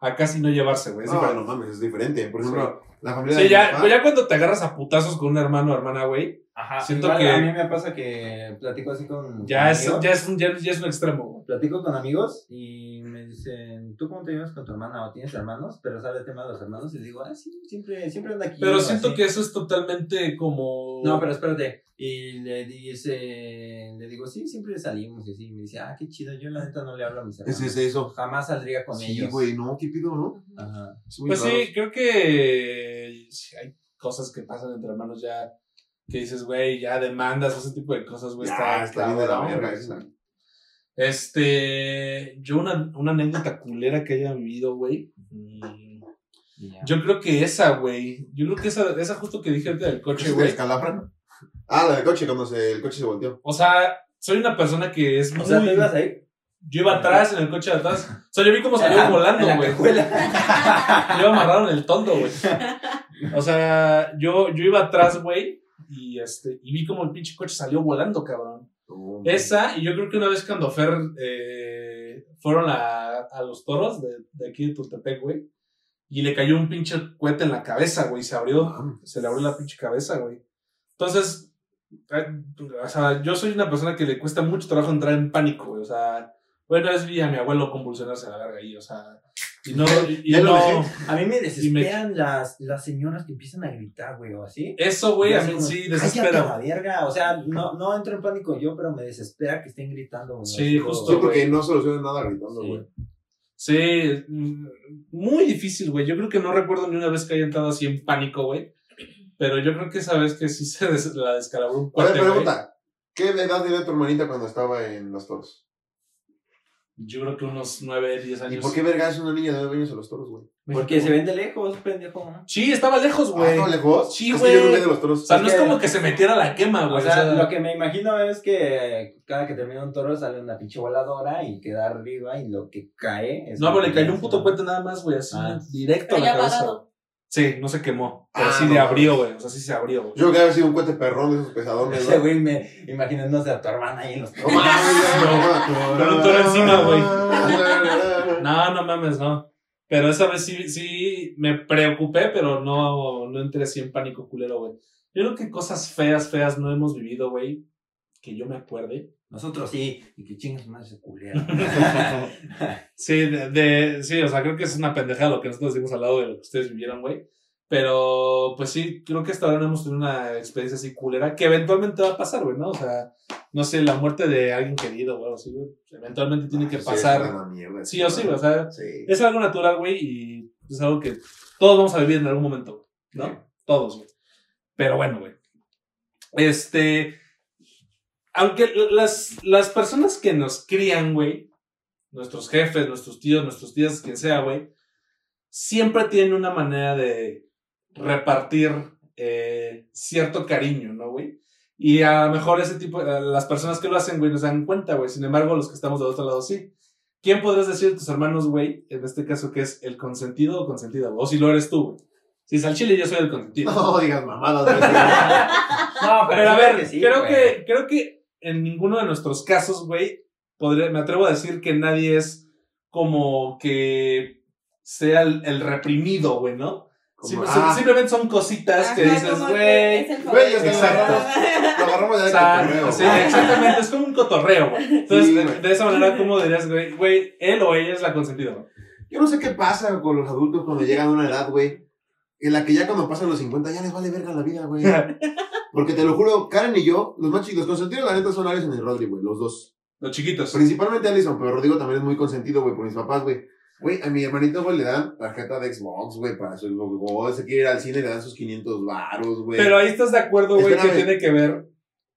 a casi no llevarse, güey. Es No, diferente. no mames, es diferente. Por ejemplo, la familia Sí, de mi ya, papá- pues ya cuando te agarras a putazos con un hermano o hermana, güey, Ajá, siento igual que- a mí me pasa que platico así con ya con es, ya, es un, ya, ya es un extremo, güey. Platico con amigos y me dicen, ¿tú cómo te llevas con tu hermana o tienes hermanos? Pero sale el tema de los hermanos y digo, ah, sí, siempre, siempre anda aquí. Pero siento así". que eso es totalmente como. No, pero espérate. Y le dice, le digo, sí, siempre salimos y así. Y me dice, ah, qué chido, yo la neta no le hablo a mis hermanos. Es, es eso. Jamás saldría con Sí, ellos. güey, no, ¿qué pido, no? Ajá. Pues raro. sí, creo que sí, hay cosas que pasan entre hermanos ya que dices, güey, ya demandas, ese tipo de cosas, güey, está, está bien de la verga esa. Este, yo una, una anécdota culera que haya vivido, güey. mm. Yo creo que esa, güey. Yo creo que esa, esa justo que dije ahorita del coche, ¿Coche, güey. escalafran? Ah, la del coche, cuando se, el coche se volteó. O sea, soy una persona que es O muy... sea, ¿te ibas ahí? Yo iba atrás en el coche de atrás. O sea, yo vi cómo salió volando, güey. Yo iba amarrado en el tondo, güey. O sea, yo, yo iba atrás, güey. Y, este, y vi como el pinche coche salió volando, cabrón. Esa, y yo creo que una vez cuando Fer eh, fueron a, a los toros de, de aquí de Tultepec, güey. Y le cayó un pinche cohete en la cabeza, güey. Se abrió, se le abrió la pinche cabeza, güey. Entonces, o sea, yo soy una persona que le cuesta mucho trabajo entrar en pánico, güey. O sea, bueno, es vi a mi abuelo convulsionarse a la verga ahí, o sea. Y no, y, Ya no. A mí me desesperan las, las señoras que empiezan a gritar, güey, o así. Eso, güey, a así mí como, sí "Cállate a la desespera. verga. O sea, no, no entro en pánico yo, pero me desespera que estén gritando. güey. Sí, justo, Sí, porque no soluciona nada gritando, güey. Sí, mm, muy difícil, güey. Yo creo que no recuerdo ni una vez que haya entrado así en pánico, güey. Pero yo creo que esa vez que sí se des- la descalabró un A ver, cuate, pregunta. ¿Qué edad tenía tu hermanita cuando estaba en los toros? Yo creo que unos 9, 10 ¿Y años. por qué verga es una niña de 9 años a los toros, güey? Porque se ven de lejos, pendejo. Sí, estaba lejos, Ah, güey. ¿no lejos? Sí, Es que güey. yo nunca los toros. O sea, Es no es como que se metiera la quema, O güey. sea, lo que me imagino es que cada que termina un toro sale una pinche voladora y queda arriba y lo que cae es. No, pero le cayó un es puto puente nada más, güey, así, Ah. directo a la cabeza. apagado. Sí, no se quemó. Pero Ah, sí no le abrió, güey. O sea, sí se abrió, güey. Yo creo que había sido un cohete perrón de esos pesadones, Ese ¿no? güey me imaginándose a tu hermana ahí en los No mames, No, un toro encima, güey. güey. No, no mames, no. Pero esa vez sí, sí me preocupé, pero no, no entré así en pánico culero, güey. Yo creo que cosas feas, feas no hemos vivido, güey. Que yo me acuerde. Nosotros sí, y que chingas más ese culero. Sí, de, de- sí, o sea, creo que es una pendejada lo que nosotros decimos al lado de lo que ustedes vivieron, güey. Pero, pues sí, creo que hasta ahora no hemos tenido una experiencia así culera, que eventualmente va a pasar, güey, ¿no? O sea, no sé, la muerte de alguien querido o algo así, güey. Eventualmente tiene que Sí, pasar. es una mierda. Sí o sí, o sea, Sí. es algo natural, güey, y es algo que todos vamos a vivir en algún momento, ¿no? Sí. Todos, güey. Pero bueno, güey. Este. Aunque las, las personas que nos crían, güey, nuestros jefes, nuestros tíos, nuestros tías, quien sea, güey, siempre tienen una manera de repartir eh, cierto cariño, ¿no, güey? Y a lo mejor ese tipo, eh, las personas que lo hacen, güey, no se dan cuenta, güey. Sin embargo, los que estamos del otro lado, sí. ¿Quién podrías decir de tus hermanos, güey, en este caso, que es el consentido o consentida? güey? O si lo eres tú, güey. Si es al chile, yo soy el consentido. No digas mamadas. güey. No, Pero a sí, ver, sí, creo, güey. que, creo que en ninguno de nuestros casos, güey, podría- me atrevo a decir que nadie es como que sea el, el reprimido, güey, ¿no? Como, Sim- ah. simplemente son cositas que dices, güey. es el Güey, es que Exacto. Lo agarramos de sea, cotorreo, sí, exactamente, es como un cotorreo, güey. Entonces, Sí, de, esa manera, ¿cómo dirías, güey? Güey, él o ella es la consentida, güey? Yo no sé qué pasa con los adultos cuando llegan a una edad, güey. En la que ya cuando pasan los 50 ya les vale verga la vida, güey. Porque te lo juro, Karen y yo, los más chicos, consentidos, la neta son Alison y Rodri, güey, los dos. Los chiquitos. Principalmente Alison, pero Rodrigo también es muy consentido, güey, por mis papás, güey. Güey, a mi hermanito, güey, le dan tarjeta de Xbox, güey, para su Xbox. Se quiere ir al cine, le dan sus 500 varos, güey. Pero ahí estás de acuerdo, güey, que tiene que ver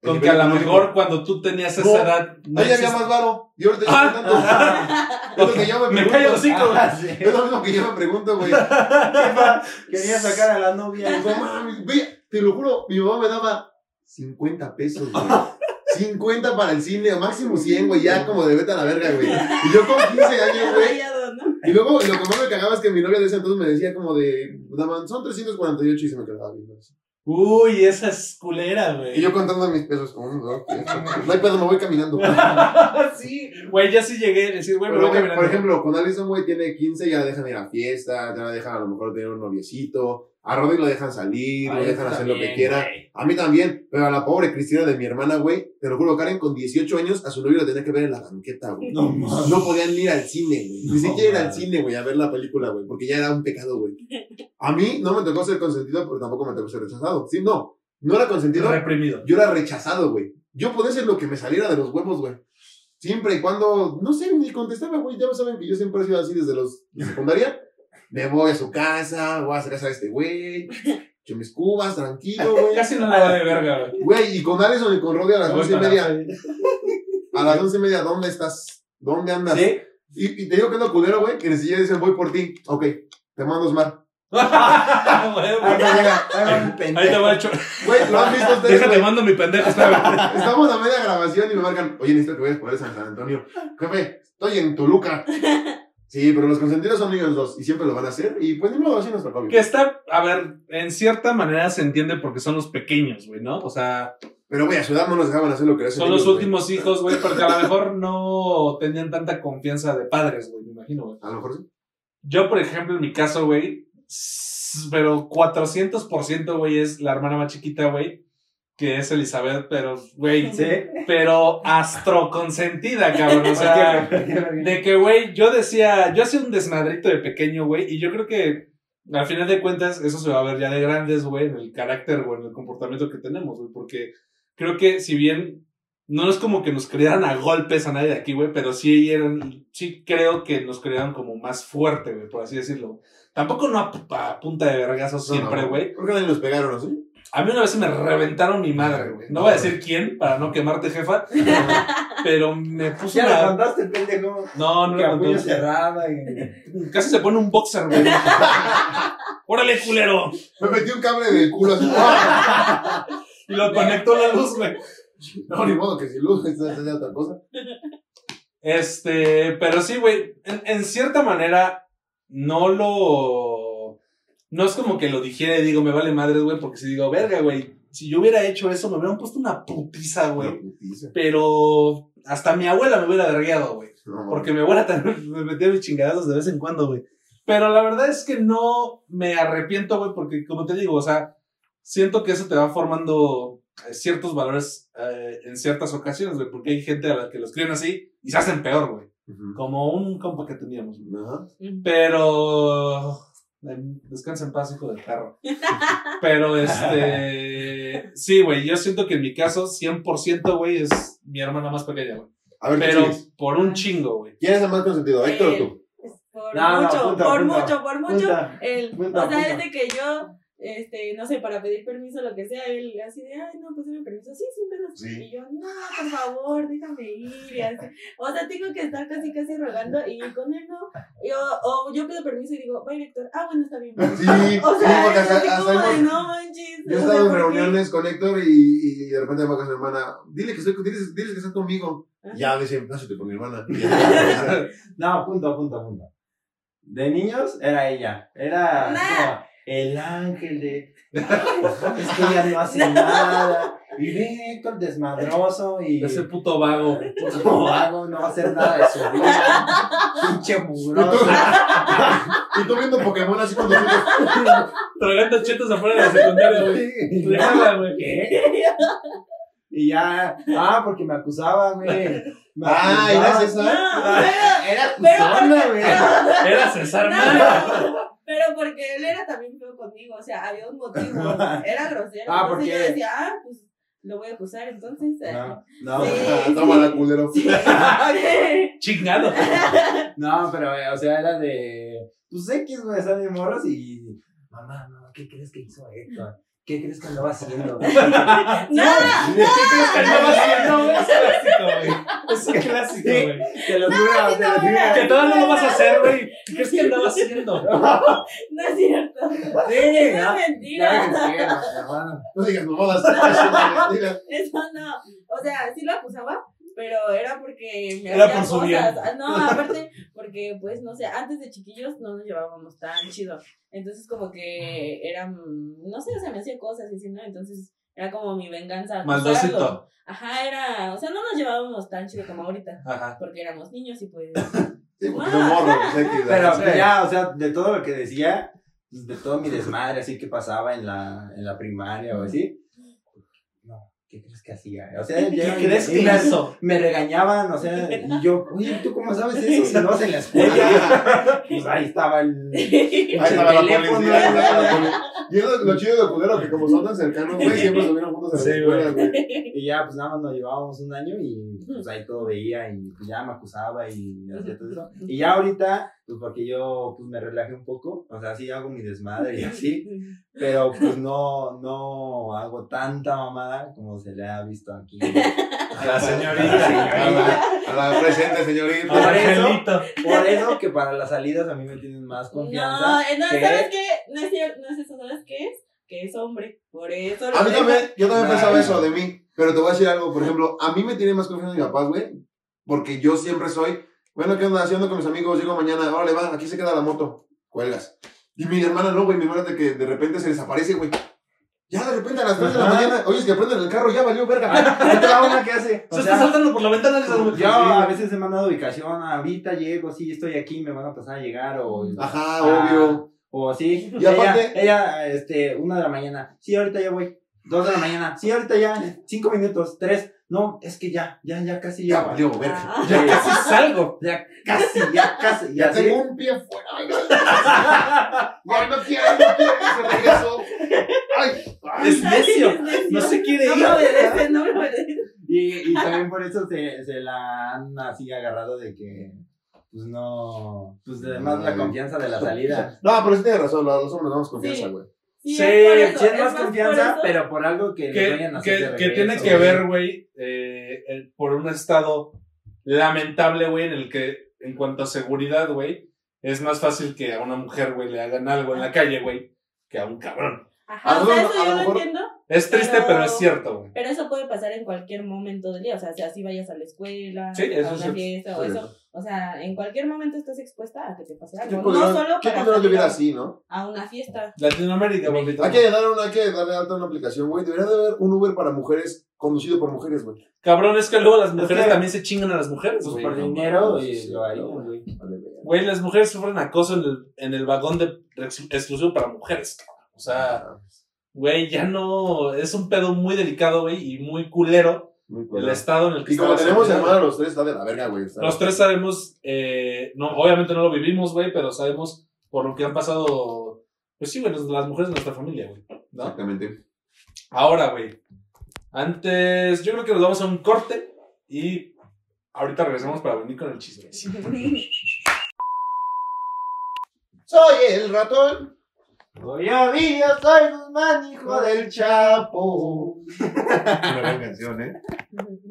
con que a lo mejor cuando tú tenías esa No, edad. no Ahí había más varo. Y ahorita ya Ah. no tanto. Es lo que yo me Me pregunto. callo los güey. Ah, sí. Es lo mismo que yo me pregunto, güey. Quería sacar a la novia. No mames, güey, te lo juro, mi mamá me daba 50 pesos, güey. 50 para el cine, máximo 100, güey, ya como de vete a la verga, güey. Y yo con 15 años, güey. ¿no? Y luego lo que más me cagaba es que mi novia de ese entonces me decía como de, daban, son 348 y se me quedaba viendo así. Uy, esa es culera, güey. Y yo contando mis pesos, tres, cuatro. no hay pedo, me voy caminando. sí, güey, ya sí llegué a decir, güey, me voy caminando. por ejemplo, con Alison, güey, tiene 15, ya la dejan ir a fiesta, ya la dejan a lo mejor tener un noviecito. A Rodri lo dejan salir, lo dejan hacer lo que quiera. güey. A mí también, pero a la pobre Cristina de mi hermana, güey, te lo juro, Karen, con 18 años, a su novio lo tenía que ver en la banqueta, güey. No podían ir al cine, güey. Ni No, siquiera ir al cine, güey, a ver la película, güey, porque ya era un pecado, güey. A mí no me tocó ser consentido, pero tampoco me tocó ser rechazado. Sí, no. No era consentido, Reprimido. yo era rechazado, güey. Yo podía hacer lo que me saliera de los huevos, güey. Siempre y cuando, no sé, ni contestaba, güey. Ya saben que yo siempre he sido así desde los de secundaria. Me voy a su casa, voy a hacer casa de este güey. Yo mis cubas, tranquilo, güey. Casi no la de verga, güey. Güey, y con Alison y con Rodri a las once y media. A las once y media, ¿dónde estás? ¿Dónde andas? ¿Sí? Y, y te digo que es lo culero, güey, que ni siquiera dicen voy por ti. Ok, te mando Osmar. Ahí güey. te llega, ahí va te pendejo. voy a echar. Güey, lo han visto ustedes, Déjate, mando mi pendejo. Estamos a media grabación y me marcan, oye, necesito que vayas por eso San Antonio. Jefe, estoy en Toluca. Sí, pero los consentidos son ellos dos y siempre lo van a hacer. Y pues ni modo, así nos tocó. Que está, a ver, en cierta manera se entiende porque son los pequeños, güey, ¿no? O sea, Pero, güey, a su edad no nos dejaban hacer lo que hacen son los ellos, güey. últimos hijos, güey, porque a lo mejor no tenían tanta confianza de padres, güey, me imagino, güey. A lo mejor sí. Yo, por ejemplo, en mi caso, güey, pero 400%, güey, es la hermana más chiquita, güey, que es Elizabeth, pero, güey, ¿Sí? pero astroconsentida, cabrón, o sea... De que, güey, yo decía, yo hacía un desmadrito de pequeño, güey, y yo creo que al final de cuentas eso se va a ver ya de grandes, güey, en el carácter o en el comportamiento que tenemos, güey, porque creo que si bien no es como que nos crearan a golpes a nadie de aquí, güey, pero sí eran, sí creo que nos crearon como más fuerte, güey, por así decirlo. Tampoco no a, pu- a punta de vergazos No, siempre, no. güey. ¿Por qué nadie nos pegaron así? A mí una vez me reventaron mi madre, güey. No voy a decir quién, para no quemarte, jefa, pero me puso Ya una... lo contaste, pendejo. No, no Que lo a puño conté. cerrada. y- Casi se pone un boxer, güey. ¡Órale, culero! Me metí un cable de culo así. Y lo conectó la luz, güey. No, ni modo que si luz, es otra cosa. Este, pero sí, güey. En, en cierta manera, no lo. No es como que lo dijera y digo, me vale madres, güey, porque si digo, verga, güey. Si yo hubiera hecho eso, me hubieran puesto una putiza, Una güey. putiza. Pero hasta mi abuela me hubiera vergueado, güey. No, Porque mi abuela también me metía mis chingadazos de vez en cuando, güey. Pero la verdad es que no me arrepiento, güey, porque como te digo, o sea, siento que eso te va formando eh, ciertos valores eh, en ciertas ocasiones, güey, porque hay gente a la que los crían así y se hacen peor, güey. Como un compa que teníamos, güey. Pero Descansa en paz, hijo de perro. Pero este. Sí, güey, yo siento que en mi caso, 100%, güey, es mi hermana más pequeña, güey. A ver, ¿qué Pero por un chingo, güey. ¿Quién es el más consentido, Héctor o tú? Por No, no, mucho, punta, por punta, mucho, por mucho. o sea, punta. es de que yo, este, no sé, para pedir permiso, lo que sea, él así de, ay, no, pues dame permiso, sí, sí, pero Sí. Y yo, no, por favor, déjame ir, y así. O sea, tengo que estar casi, casi rogando, y con él no. Yo, o yo pido permiso y digo, va, director, ah, bueno, está bien. Sí, O sí, sea, porque hasta, hasta como de, no manches. Yo he estado en reuniones con Héctor y, y de repente me va con su hermana. Dile que estoy, diles, diles que estás conmigo. Ajá. Ya, dice, pásate por mi hermana. No, punto, punto, punto. De niños era ella. Era el ángel de. es que ella no hace nada. Y ve Héctor desmadroso y. Ese puto vago. No hago, no va a hacer nada de su vida. Pinche Y tú, mugroso. y tú viendo Pokémon así cuando Tragando chetos afuera de la secundaria, güey. Y Déjala, güey. ¿Qué? Y ya, ah, porque me acusaba, güey. Me Ah. ¿eras esa? No, Era acusona, güey. Era César Mano. Pero porque él era también feo conmigo, o sea, había un motivo, era grosero. Ah, entonces ¿por yo decía, ah, pues lo voy a acusar, entonces. eh, No, no. Sí. Ah, toma la culero. Sí. Chingado. No, pero, eh, o sea, era de. Pues X, güey, están bien morros y. Mamá, no, ¿qué crees que hizo Héctor? ¿Qué crees que andaba haciendo? Nada, ¿Qué crees que andaba haciendo? Es clásico, güey. Es un clásico, güey. Te lo juro, te lo juro. Que todavía no lo vas a hacer, güey. ¿Qué crees que andaba haciendo? no es cierto. Sí, Es no. mentira. No, hermano. No digas mamadas. Es mentira. Eso no. O sea, sí lo acusaba, pero era porque me Era hacía por su cosas. bien. Ah, No, aparte, porque pues no sé, antes de chiquillos no nos llevábamos tan chido. Entonces como que eran, no sé, o sea, me hacía cosas y así, ¿no? Entonces era como mi venganza. Maldosito. Ajá, era, o sea, no nos llevábamos tan chido como ahorita, Ajá. porque éramos niños y pues... Sí, porque pues, X, Pero pues, ya, o sea, de todo lo que decía, pues, de todo mi desmadre así que pasaba en la, en la primaria o así. ¿Qué crees que hacía? O sea, ¿Qué ya- crees que me- hizo? Me regañaban, o sea, y yo, oye, ¿tú cómo sabes eso si no vas en la escuela? Pues ahí estaba el. Ahí estaba la teléfono, policía. la. Y es lo, lo chido de culero, que como son tan cercanos, güey, siempre estuvieron juntos en Sí, la escuela, güey. Y ya, pues nada más nos llevábamos un año y pues ahí todo veía y pues ya me acusaba y hacía todo eso. Y ya ahorita, pues porque yo pues me relajé un poco, o sea, sí hago mi desmadre y así, pero pues no, no hago tanta mamada como se le ha visto aquí. A la A señorita. la, a la presente, señorita. Por eso-. Por eso que para las salidas a mí me tienen más confianza. No, eh, no, que- ¿sabes qué? No es cierto, no es eso, ¿sabes qué es? Que es hombre, por eso. lo A mí también, yo también Nah. pensaba eso de mí, pero te voy a decir algo, por ejemplo, a mí me tiene más confianza mi papá, güey, porque yo siempre soy, bueno, ¿qué onda? Haciendo con mis amigos, llego mañana, órale, va, aquí se queda la moto, cuelgas. Y mi hermana no, güey, mi hermana de que de repente se desaparece, güey. Ya de repente a las 3 de la mañana, oye, es que prenden el carro, ya valió verga. Otra una que hace. Se O está sea, saltando por la ventana de yo a veces he mandado ubicación, ahorita llego, sí, estoy aquí, me van a pasar a llegar o... Ajá, Ah, obvio. O así. Y aparte- ella, este, una de la mañana. Sí, ahorita ya voy. Dos de la mañana. Sí, ahorita ya. Cinco minutos. Tres. No, es que ya, ya, ya casi Ya ya. valió verga. Ah. Ya casi salgo. Ya casi, ya casi. Ya Ya tengo un pie fuera. Ay, no quiero, no se regresó. Ay, ay. Es necio. No se quiere No ir. obedece, no me obedece. Y, y también por eso se, se la han así agarrado de que, pues no, pues además la Ay. confianza de la salida. No, pero sí tienes razón, hombres nos damos confianza, güey. Sí, Sí, es eso, Sí es más confianza, pero por algo que, que, vayan a hacer que, tiene que ver, güey, eh, el- por un estado lamentable, güey, en el que, en cuanto a seguridad, güey, es más fácil que a una mujer, güey, le hagan algo en la calle, güey, que a un cabrón. Ajá, A o sea, eso a yo lo lo mejor- entiendo, Es triste, Pero- pero, es cierto, güey. pero eso puede pasar en cualquier momento del día. O sea, si así vayas a la escuela, Sí, eso a es una cierto. fiesta o Sí. eso. O sea, en cualquier momento estás expuesta a que te pase ¿Qué algo. No solo ¿Qué para culero a- así, no? a una fiesta. Latinoamérica, papito. Hay que, dar una, hay que darle alta una aplicación, güey. Debería de haber un Uber para mujeres conducido por mujeres, güey. Cabrón, es que luego las mujeres también se chingan a las mujeres, Pues güey. por no dinero y sí, lo güey. Las mujeres sufren acoso en el, en el vagón de ex- exclusivo para mujeres. cabrón. O sea, güey, ya no. Es un pedo muy delicado, güey, y muy culero Muy el estado en el que Y como tenemos hermanos los tres, está de la verga, güey. Los tres sabemos, eh, no, obviamente no lo vivimos, güey, pero sabemos por lo que han pasado Pues sí, güey, las mujeres de nuestra familia, güey. ¿no? Exactamente. Ahora, güey. Antes, yo creo que nos vamos a un corte y ahorita regresamos para venir con el chisme. Soy el ratón. Oye, yo soy Guzmán, hijo del Chapo. Una gran canción, ¿eh?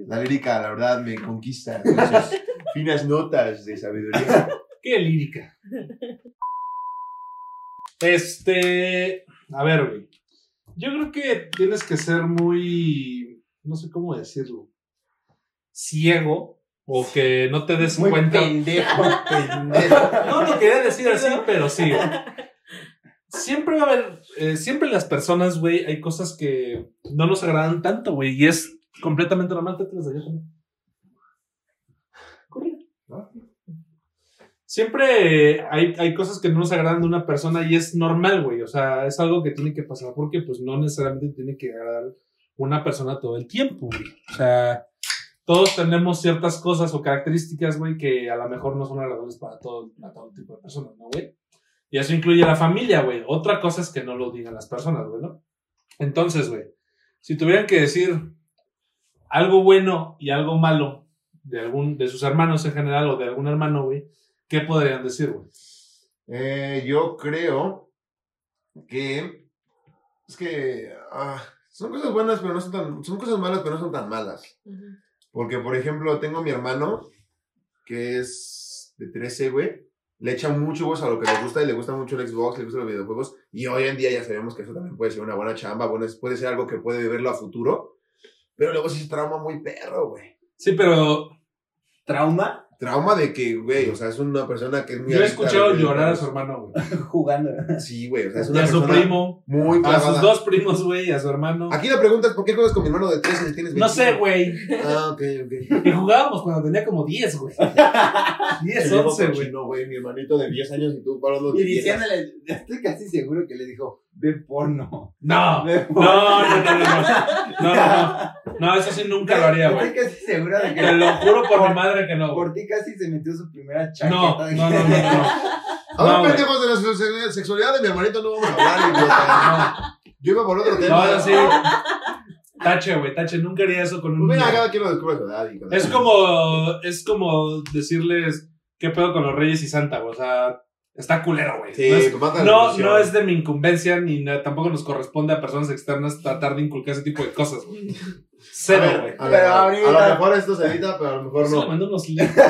La lírica, la verdad, me conquista con sus finas notas de sabiduría. Qué lírica. Este, a ver, güey. Yo creo que tienes que ser muy, no sé cómo decirlo, ciego o que no te des Muy cuenta. pendejo, pendejo. No lo quería decir así, pero sí. Siempre va a haber, eh, siempre las personas, güey, hay cosas que no nos agradan tanto, güey, y es completamente normal. Te las también. Siempre hay, hay cosas que no nos agradan de una persona y es normal, güey. O sea, es algo que tiene que pasar porque, pues, no necesariamente tiene que agradar una persona todo el tiempo, güey. O sea, todos tenemos ciertas cosas o características, güey, que a lo mejor no son agradables para todo, para todo tipo de personas, ¿no, güey? Y eso incluye a la familia, güey. Otra cosa es que no lo digan las personas, güey, ¿no? Entonces, güey, si tuvieran que decir algo bueno y algo malo de algún de sus hermanos en general o de algún hermano, güey, ¿qué podrían decir, güey? Eh, yo creo que es que ah, son cosas buenas, pero no son tan, son cosas malas, pero no son tan malas. Porque, por ejemplo, tengo a mi hermano que es de 13, güey. Le echa mucho huevos a lo que le gusta y le gusta mucho el Xbox, le gustan los videojuegos. Y hoy en día ya sabemos que eso también puede ser una buena chamba, bueno, puede ser algo que puede verlo a futuro. Pero luego sí es trauma muy perro, güey. Sí, pero Trauma Trauma de que, güey, o sea, es una persona que es muy yo he adicta escuchado llorar a su hermano, güey. jugando. Sí, güey, o sea, es Y una a su persona primo, muy a clavada. sus dos primos, güey, a su hermano. Aquí la pregunta es, ¿por qué juegas con mi hermano de 13 y tienes 21? No sé, güey. Ah, ok, ok. Y jugábamos cuando tenía como 10, güey. 10, Te llevo 11, güey. cochino, güey, mi hermanito de 10 años y tú hablando de Y 10. diciéndole, estoy casi seguro que le dijo, ve porno. No, no, porno. no, no, no, no. No, no, no. No, eso sí nunca lo haría, güey. Estoy casi segura de que Te lo juro por mi madre que no, por ti casi se metió su primera chaqueta. No, no, no, no, no. A ver, No, güey. pendejos de la se- sexualidad de mi hermanito no vamos a hablar, idiota. Yo iba por otro tema. No, no, sí. Tache, güey, tache. Nunca haría eso con un Pues mira, cada quien lo descubre a su edad. y cada Es como, es como decirles qué pedo con los reyes y Santa, güey. O sea, está culero, güey. Sí, no, es, no, no es de mi incumbencia ni na- tampoco nos corresponde a personas externas tratar de inculcar ese tipo de cosas, güey. Cero, güey. a lo mejor esto se edita, pero a lo mejor no. mando unos links.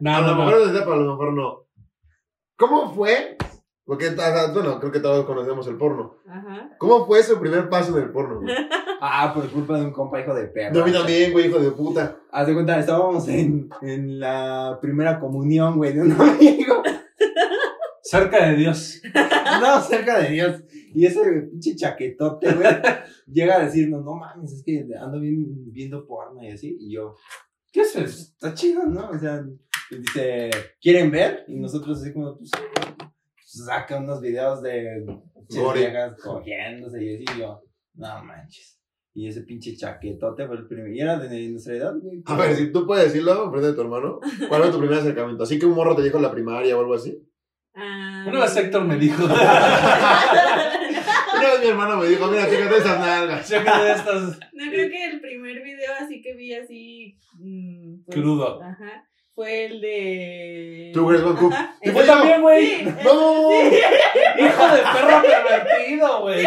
No, a lo mejor no. se edita, pero a lo mejor no. ¿Cómo fue? Porque, bueno, creo que todos conocemos el porno. Ajá. ¿Cómo fue su primer paso en el porno, güey? Ah, por culpa de un compa hijo de perro. No, a mí también, güey, hijo de puta. Haz de cuenta, estábamos en, en la primera comunión, güey, de un amigo. Cerca de Dios. No, cerca de Dios. Y ese pinche chaquetote, güey, llega a decirnos, no mames, es que ando bien, viendo porno y así. Y yo, ¿qué es eso? Está chido, ¿no? O sea, dice, ¿quieren ver? Y nosotros así como, pues, saca unos videos de viejas cogiéndose y así. Y yo, no manches. Y ese pinche chaquetote fue el primero. Y era de nuestra edad, güey. A ver, si tú puedes decirlo frente de tu hermano, ¿cuál fue tu primer acercamiento? Así que un morro te dijo en la primaria o algo así. Ah. Una vez Héctor me dijo, Una vez mi hermano me dijo, mira, chécate esas nalgas. checa de estas No creo que el primer video así que vi así mm, pues, Crudo. Ajá. Fue el de. Tú. Ajá, ¿Qué ese- fue también, güey. Sí, ¡No! Hijo de perro pervertido, güey.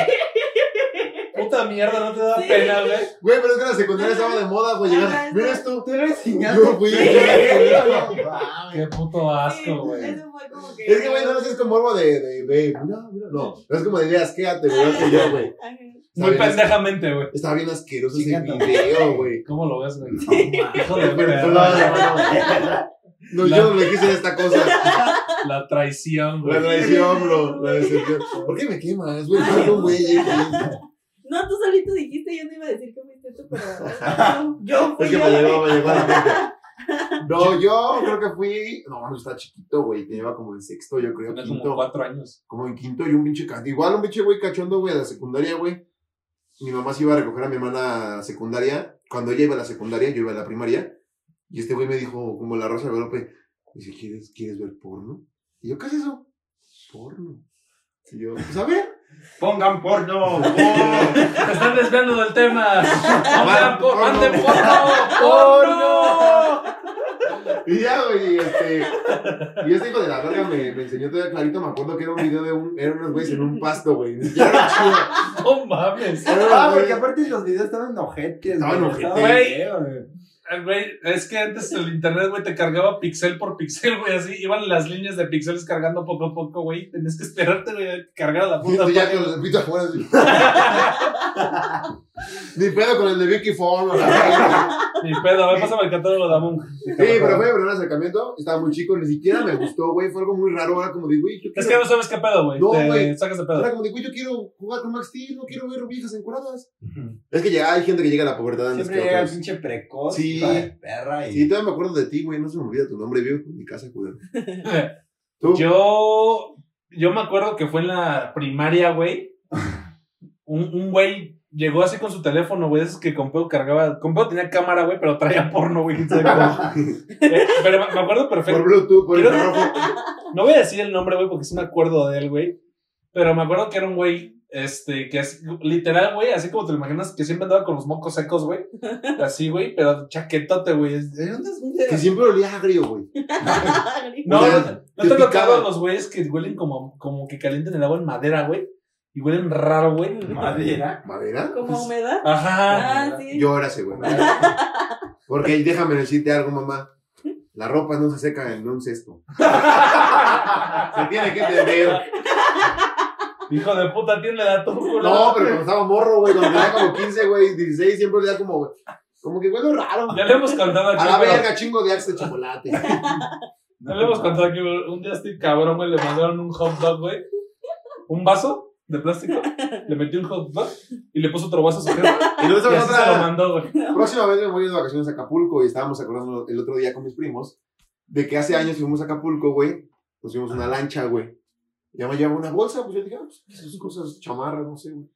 Puta mierda, no te da Sí. pena, güey. Güey, pero es que en la secundaria estaba de moda, güey. Llegar, mira esto. Tú lo enseñaste. Yo fui. Qué puto asco, güey. Eso fue como que. Es que, güey, no es como algo de, de, de, mira, mira, no. No es como de ideas, quédate, güey, que yo, güey. Ajá. Muy bien- pendejamente, güey. Estaba bien asqueroso ese video, güey. ¿Cómo lo ves, güey? Hijo de no, La- yo no le quise esta cosa. La traición, La güey. traición, bro. La decepción. ¿Por qué me quemas, güey? Güey. No, tú solito dijiste, yo no iba a decir que fuiste tú, pero. Yo fui Es que yo. me llegó, me llegó a la mente. No, yo creo que fui. No, no estaba chiquito, güey. Te lleva como en sexto, yo creo. Tenía como Quinto. cuatro años. Como en quinto y un pinche Igual un pinche güey cachondo, güey, de la secundaria, güey. Mi mamá se iba a recoger a mi hermana a la secundaria. Cuando ella iba a la secundaria, yo iba a la primaria. Y este güey me dijo, como la Rosa de Guadalupe, dice, ¿quieres, ¿quieres ver porno? Y yo, ¿qué es eso? Porno. Y yo, pues a ver. Pongan porno. Te están desviando del tema. Manden por- porno. manden porno. ¡Porno! Y ya, güey, y este. Y este hijo de la verga me, me enseñó todavía clarito. Me acuerdo que era un video de un. Eran unos güeyes en un pasto, güey. Era chido. No mames. Unos Ah, porque aparte los videos estaban ojetes. Estaban ojetes. Güey. Güey. Es que antes el internet, güey, te cargaba pixel por pixel, güey, así. Iban las líneas de píxeles cargando poco a poco, güey. Tenías que esperarte, güey, cargara la puta ya así. Ni pedo con el de Vicky la verga. Ni pedo, a ver, pásame el catálogo de Among. Sí, pero fue mi primer acercamiento. Estaba muy chico, ni siquiera me gustó, güey. Fue algo muy raro. Era como de, güey, yo Es quiero- que no sabes qué pedo, güey. No, güey. sacas de Era pedo. como de, güey, yo quiero jugar con Max Steel, no quiero ver viejas encuradas. Es que llega, hay gente que llega a la pubertad antes Siempre que llega el pinche precoz. Sí. de Perra y... Sí, todavía me acuerdo de ti, güey. No se me olvida tu nombre, vivo en mi casa, culero. ¿Tú? Yo, yo me acuerdo que fue en la primaria, güey. Un, un güey llegó así con su teléfono, güey, de esos que Compeo cargaba. Compeo tenía cámara, güey, pero traía porno, güey. Eh, pero me acuerdo Por perfecto. Bluetooth, por Quiero- infrarrojo. No voy a decir el nombre, güey, porque sí me acuerdo de él, güey. Pero me acuerdo que era un güey, este, que es literal, güey, así como te lo imaginas, que siempre andaba con los mocos secos, güey. Así, güey, pero chaquetote, güey. Es- ¿de dónde es? Que siempre olía agrio, güey. No, no, ¿no te te picaba. los güeyes que huelen como, como que calientan el agua en madera, güey? Y huelen raro, güey. Madera. ¿Madera? Como humedad. Ajá. Ah, sí. Yo era ese, güey. Porque déjame decirte algo, mamá. La ropa no se seca en un cesto. Se tiene que entender. Hijo de puta, tiene la tu culo. No, pero cuando estaba morro, güey, cuando tenía como 15, güey, 16, siempre olía como, güey, como que huele raro. Ya le hemos contado aquí. A la verga, chingo de axe de chocolate. Ya le hemos contado aquí. Un día estoy cabrón, güey, le mandaron un hot dog, güey. Un vaso de plástico. Le metió un hot dog y le puso otro vaso a su jefe. Y luego Y así se lo otra. mandó, güey. Próxima vez me voy de vacaciones a Acapulco y estábamos acordando el otro día con mis primos de que hace años fuimos a Acapulco, güey. Nos fuimos una lancha, güey. Ya me llevaba una bolsa, pues yo dije, ah, pues esas cosas chamarras, no sé, güey.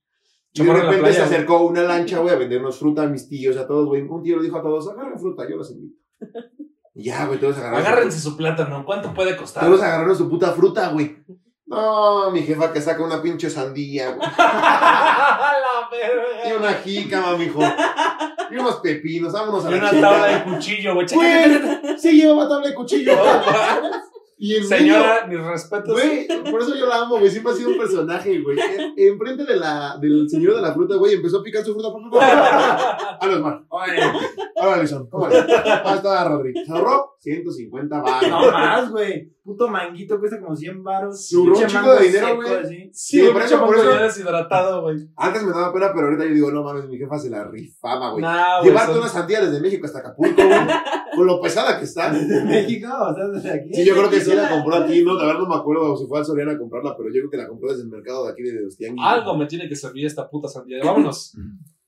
Y de repente se playa, acercó una lancha, güey, a vendernos fruta a mis tíos, a todos, güey. Un tío le dijo a todos, agarren fruta, yo los invito. Y ya, güey, todos agarraron. Agárrense su plátano. ¿Cuánto puede costar? Todos agarraron su puta fruta, güey. No, mi jefa que saca una pinche sandía, güey. la verga. Y una jícama, mijo. Y unos pepinos, vámonos a Y la una tabla de cuchillo, güey. Güey, sí llevaba tabla de cuchillo. Y en Señora, mis respetos. Güey, por eso yo la amo, güey. Siempre ha sido un personaje, güey. En- Enfrente de la, del señor de la fruta, güey, empezó a picar su fruta. A los. Oye, Ahora, Alison, ¿cómo le? Está Rodri. ¿Se ahorró? 150 baros. no más, güey. Puto manguito cuesta como 100 baros. Sobró un mango de dinero, güey. Sí, Sí, por eso, por eso- deshidratado, güey. Antes me daba pena, pero ahorita yo digo, no mames, mi jefa se la rifaba, güey. Llevarte una sandía desde México hasta Acapulco, güey. Con lo pesada que está. ¿De México? O sea, desde aquí. Sí, yo creo que sí la compró aquí, no, de verdad no me acuerdo si fue al Soriana a comprarla, pero yo creo que la compró desde el mercado de aquí de los tianguis. Algo me tiene que servir esta puta sandía. Vámonos.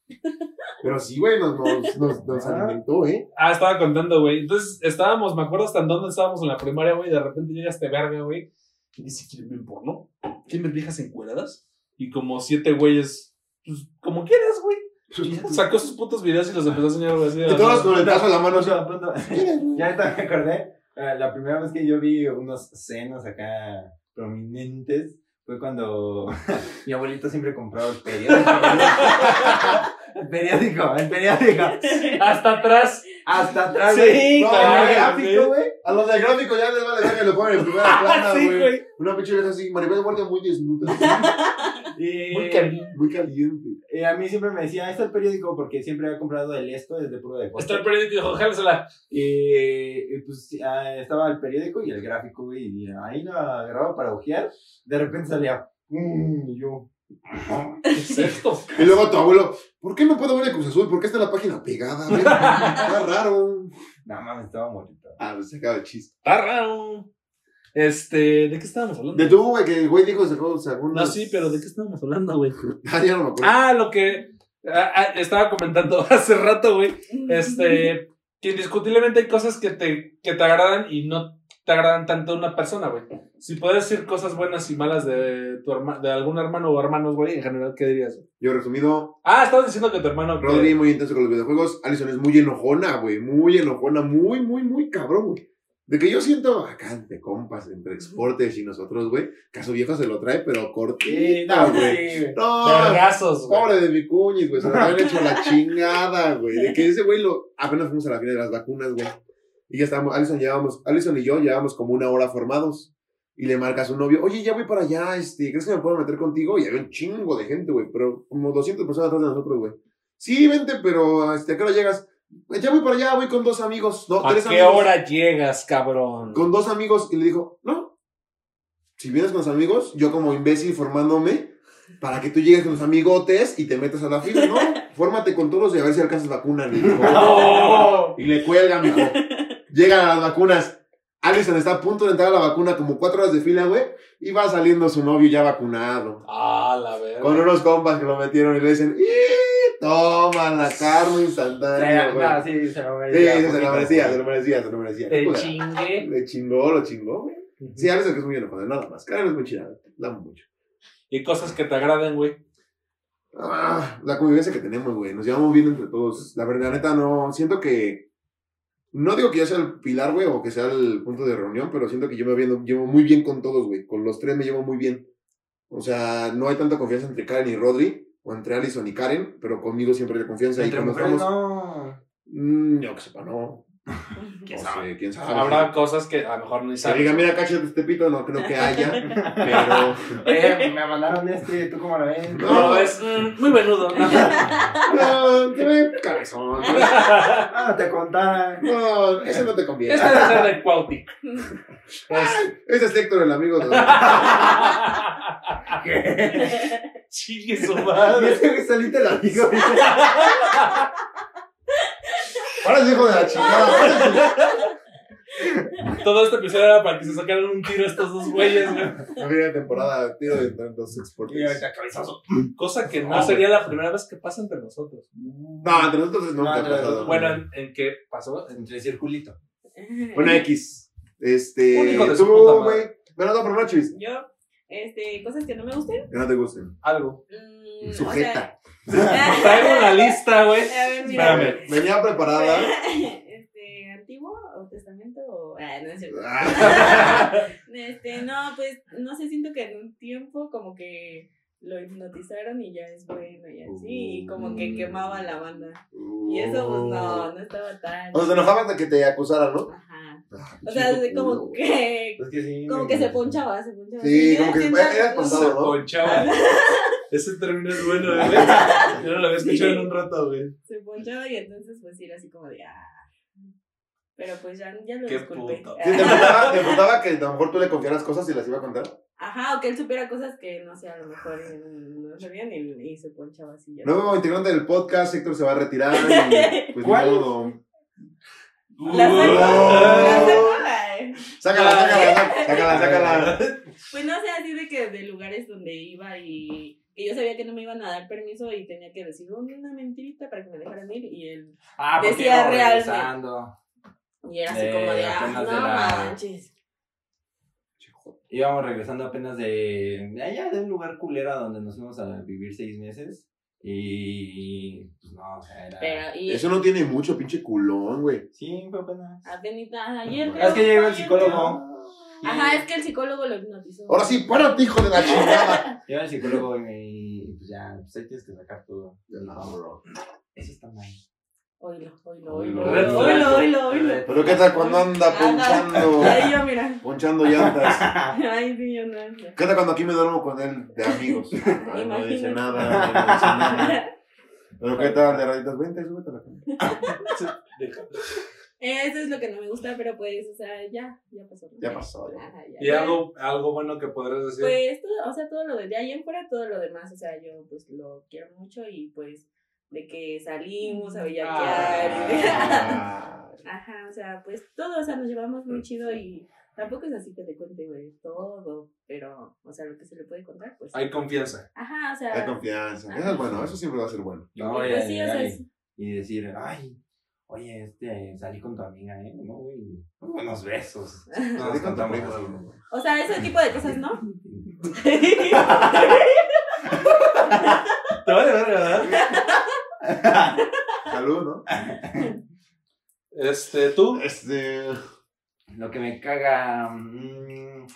Pero sí, güey, nos, nos, nos, nos Ah. alimentó, ¿eh? Ah, estaba contando, güey. Entonces estábamos, me acuerdo hasta en dónde estábamos en la primaria, güey. y De repente llega este verga, güey. Y dice: ¿Quieren ver porno? ¿Quieren ver viejas encueradas? Y como siete güeyes, pues como quieras, güey. Sacó sus putos videos y los empezó a enseñar. Así Y todos con el brazo en la mano. Ya ahorita me acordé. eh, La primera vez que yo vi unos senos acá prominentes fue cuando mi abuelito siempre compraba el periódico. El periódico, el periódico. Hasta atrás. Hasta atrás. Sí, güey. No, el gráfico, sí. güey. A los del gráfico ya les vale verga y lo ponen en primera plana, Sí, güey. güey. Una pinche así, Maribel Guardia muy desnuda. Y, Muy caliente. Muy caliente. y a mí siempre me decía, está el periódico, porque siempre había comprado el esto desde puro de Está el periódico Jálesela. Y, y, pues ah, estaba el periódico y el gráfico, güey, y ahí lo agarraba para ojear. De repente salía, "Mm", y yo, ¿Qué es esto? Y luego tu abuelo, ¿por qué no puedo ver el Cruz Azul? ¿Por qué está la página pegada? güey? Está raro. nada más estaba bonito. Ah, pues se acaba el chiste. Está raro. Este, ¿de qué estábamos hablando? De tu, güey, que el güey dijo sacó sacó No, unas- sí, pero ¿de qué estábamos hablando, güey? Ah, ya no me acuerdo. Ah, lo que ah, ah, estaba comentando hace rato, güey. Este, que indiscutiblemente hay cosas que te, que te agradan y no te agradan tanto una persona, güey. Si puedes decir cosas buenas y malas de tu herma- de algún hermano o hermanos, güey, en general, ¿qué dirías? Yo resumido, Ah, estabas diciendo que tu hermano. que- Rodri muy intenso con los videojuegos. Alison es muy enojona, güey. Muy enojona, muy, muy, muy cabrón, güey. De que yo siento acá de compas entre exportes y nosotros, güey, que su viejo se lo trae, pero cortita, güey. No, Vergazos, güey. Pobre de mi cuñis, güey. Se lo habían hecho la chingada, güey. De que ese güey lo. Apenas fuimos a la fila de las vacunas, güey. Y ya estábamos. Alison, llevábamos, Alison y yo llevábamos como una hora formados. Y le marca a su novio, oye, ya voy para allá, este, ¿crees que me puedo meter contigo? Y había un chingo de gente, güey. Pero como 200 personas atrás de nosotros, güey. Sí, vente, pero este, ¿a qué hora llegas? Ya voy para allá, voy con dos amigos. No, ¿A tres qué amigos. hora llegas, cabrón? Con dos amigos. Y le dijo, no. Si vienes con los amigos, yo como imbécil formándome para que tú llegues con los amigotes y te metas a la fila, ¿no? Fórmate con todos y a ver si alcanzas vacuna. Le dijo. No. Y le cuelga, mijo. Llegan a las vacunas. Alison está a punto de entrar a la vacuna, como cuatro horas de fila, güey. Y va saliendo su novio ya vacunado. Ah, la verdad. Con unos compas que lo metieron y le dicen, ¡y! Toma la carne instantánea, güey. No, sí, se lo Sí, merecía. se lo merecía, se lo merecía, se lo merecía. Te Joder. chingué. Le chingó, lo chingó, güey. Sí, Alison que es muy enojada, nada más. Karen es muy chida, la amo mucho. Y cosas que te agraden, güey. Ah, la convivencia que tenemos, güey. Nos llevamos bien entre todos. La verdad, neta, no. Siento que. No digo que yo sea el pilar, güey, o que sea el punto de reunión, pero siento que yo me viendo- llevo muy bien con todos, güey. Con los tres me llevo muy bien. O sea, no hay tanta confianza entre Karen y Rodri, o entre Alison y Karen, pero conmigo siempre hay confianza. Entre y cuando mujeres estamos. no. Mm, yo que sepa, no. ¿Quién No sabe? sé, quién sabe. Habrá cosas que a lo mejor ni Que sabes. diga, mira, cáchate este pito, no creo que haya, pero. Eh, me mandaron este, ¿tú cómo lo ves? No, es mm, muy venudo. ¿no? No, cabezón. Ah, no te contara. No, ese no te conviene. Este debe ser de Cuauhtic. Es- Ese es Héctor, el amigo de. Chingue su Y madre. ese güey solito lo digo. Ahora es hijo de la chingada. Todo este episodio era para que se sacaran un tiro estos dos güeyes, güey. Viene temporada, tiro de tantos exportes. Y ahorita cabezazo. Cosa que no Ah, sería la primera vez que pasa entre nosotros. No, entre nosotros nunca No, ha pasado. Bueno, ¿en, en qué pasó? Entre circulito. Bueno, X. Este. Un hijo de su tú, puta madre. güey. Bueno, no, pero no. Yo, este, cosas que no me gusten. Que no te gusten. Algo. Mm, o Sujeta. sea- Traigo una lista, güey. Espérame. Venía preparada. Este, antiguo o testamento o. Ah, no es cierto. Este, no, pues, no sé, siento que en un tiempo como que lo hipnotizaron y ya es bueno y así, y como que quemaba la banda. Y eso, pues, no, no estaba tan. O sea, enojabas de que te acusaran, ¿no? Ajá. Ah, O sea, chico de como culo, que. Es que sí. Como que se ponchaba, se ponchaba. Sí, como que siento- era no ¿no? Ponchaba. Ese término es bueno, güey. Yo no lo había escuchado en un rato, güey. Se ponchaba y entonces, pues, era así como de. Ah. Pero pues ya, ya lo Qué disculpé. puto. Sí, te emputaba, te emputaba que a lo mejor tú le confiaras cosas y las iba a contar. Ajá, o que él supiera cosas que no sé, a lo mejor eh, no sabían y, y se ponchaba así ya. Nuevo integrante del podcast, Héctor se va a retirar. Y, pues, ¿Cuál? modo. La Oh. ay. Sácala, sácala, sácala, sácala. Pues no sé, así de que de lugares donde iba y que yo sabía que no me iban a dar permiso y tenía que decir una mentirita para que me dejaran ir y él Ah, Decía realmente. regresando. y era así Eh, como de ah, apenas no de la- manches. Íbamos regresando apenas de, de allá, de un lugar culera donde nos fuimos a vivir seis meses. Y pues no, o sea, era. Pero y Eso no tiene mucho pinche culón, güey. Sí, fue apenas. apenas ayer Es que llegó el ayer psicólogo. Ajá, es que el psicólogo lo hipnotizó. Ahora sí, párate, hijo de la chingada. Llegó el psicólogo y pues ya, pues ahí tienes que sacar todo. No, bro. Eso está mal. Oílo, oílo, Oílo, oílo, red oílo, flag. oílo, oílo. Pero qué tal cuando anda ponchando, Ahí yo, mira. ponchando llantas. Ay, sí, yo no. ¿Qué tal cuando aquí me duermo con él de amigos? Ay, no dice Imagínate. nada, no dice nada. Pero qué tal de raditas, vente, súbete a la cama. Eso es lo que no me gusta, pero pues, o sea, ya, ya pasó. ¿no? Ya pasó, ya. Ajá, ya. ¿Y algo, algo bueno que podrás decir? Pues, todo, o sea, todo lo de, de ahí en fuera, todo lo demás, o sea, yo pues lo quiero mucho y pues de que salimos a bellaquear. Ah, Ajá, o sea, pues todo, o sea, nos llevamos muy chido y tampoco es así que te cuente, güey, todo, pero, o sea, lo que se le puede contar, pues. Hay confianza. Ajá, o sea. Hay confianza. Eso es bueno, eso siempre va a ser bueno. No, pues sí, o sea, y- es- y decir, ay, oye, este, salí con tu amiga, ¿eh? No, güey, unos besos. No Salí nos con tu algo. O sea, ese tipo de cosas, ¿no? Te vale verga, ¿verdad? Salud, ¿no? Este, tú. Este. Lo que me caga. mm,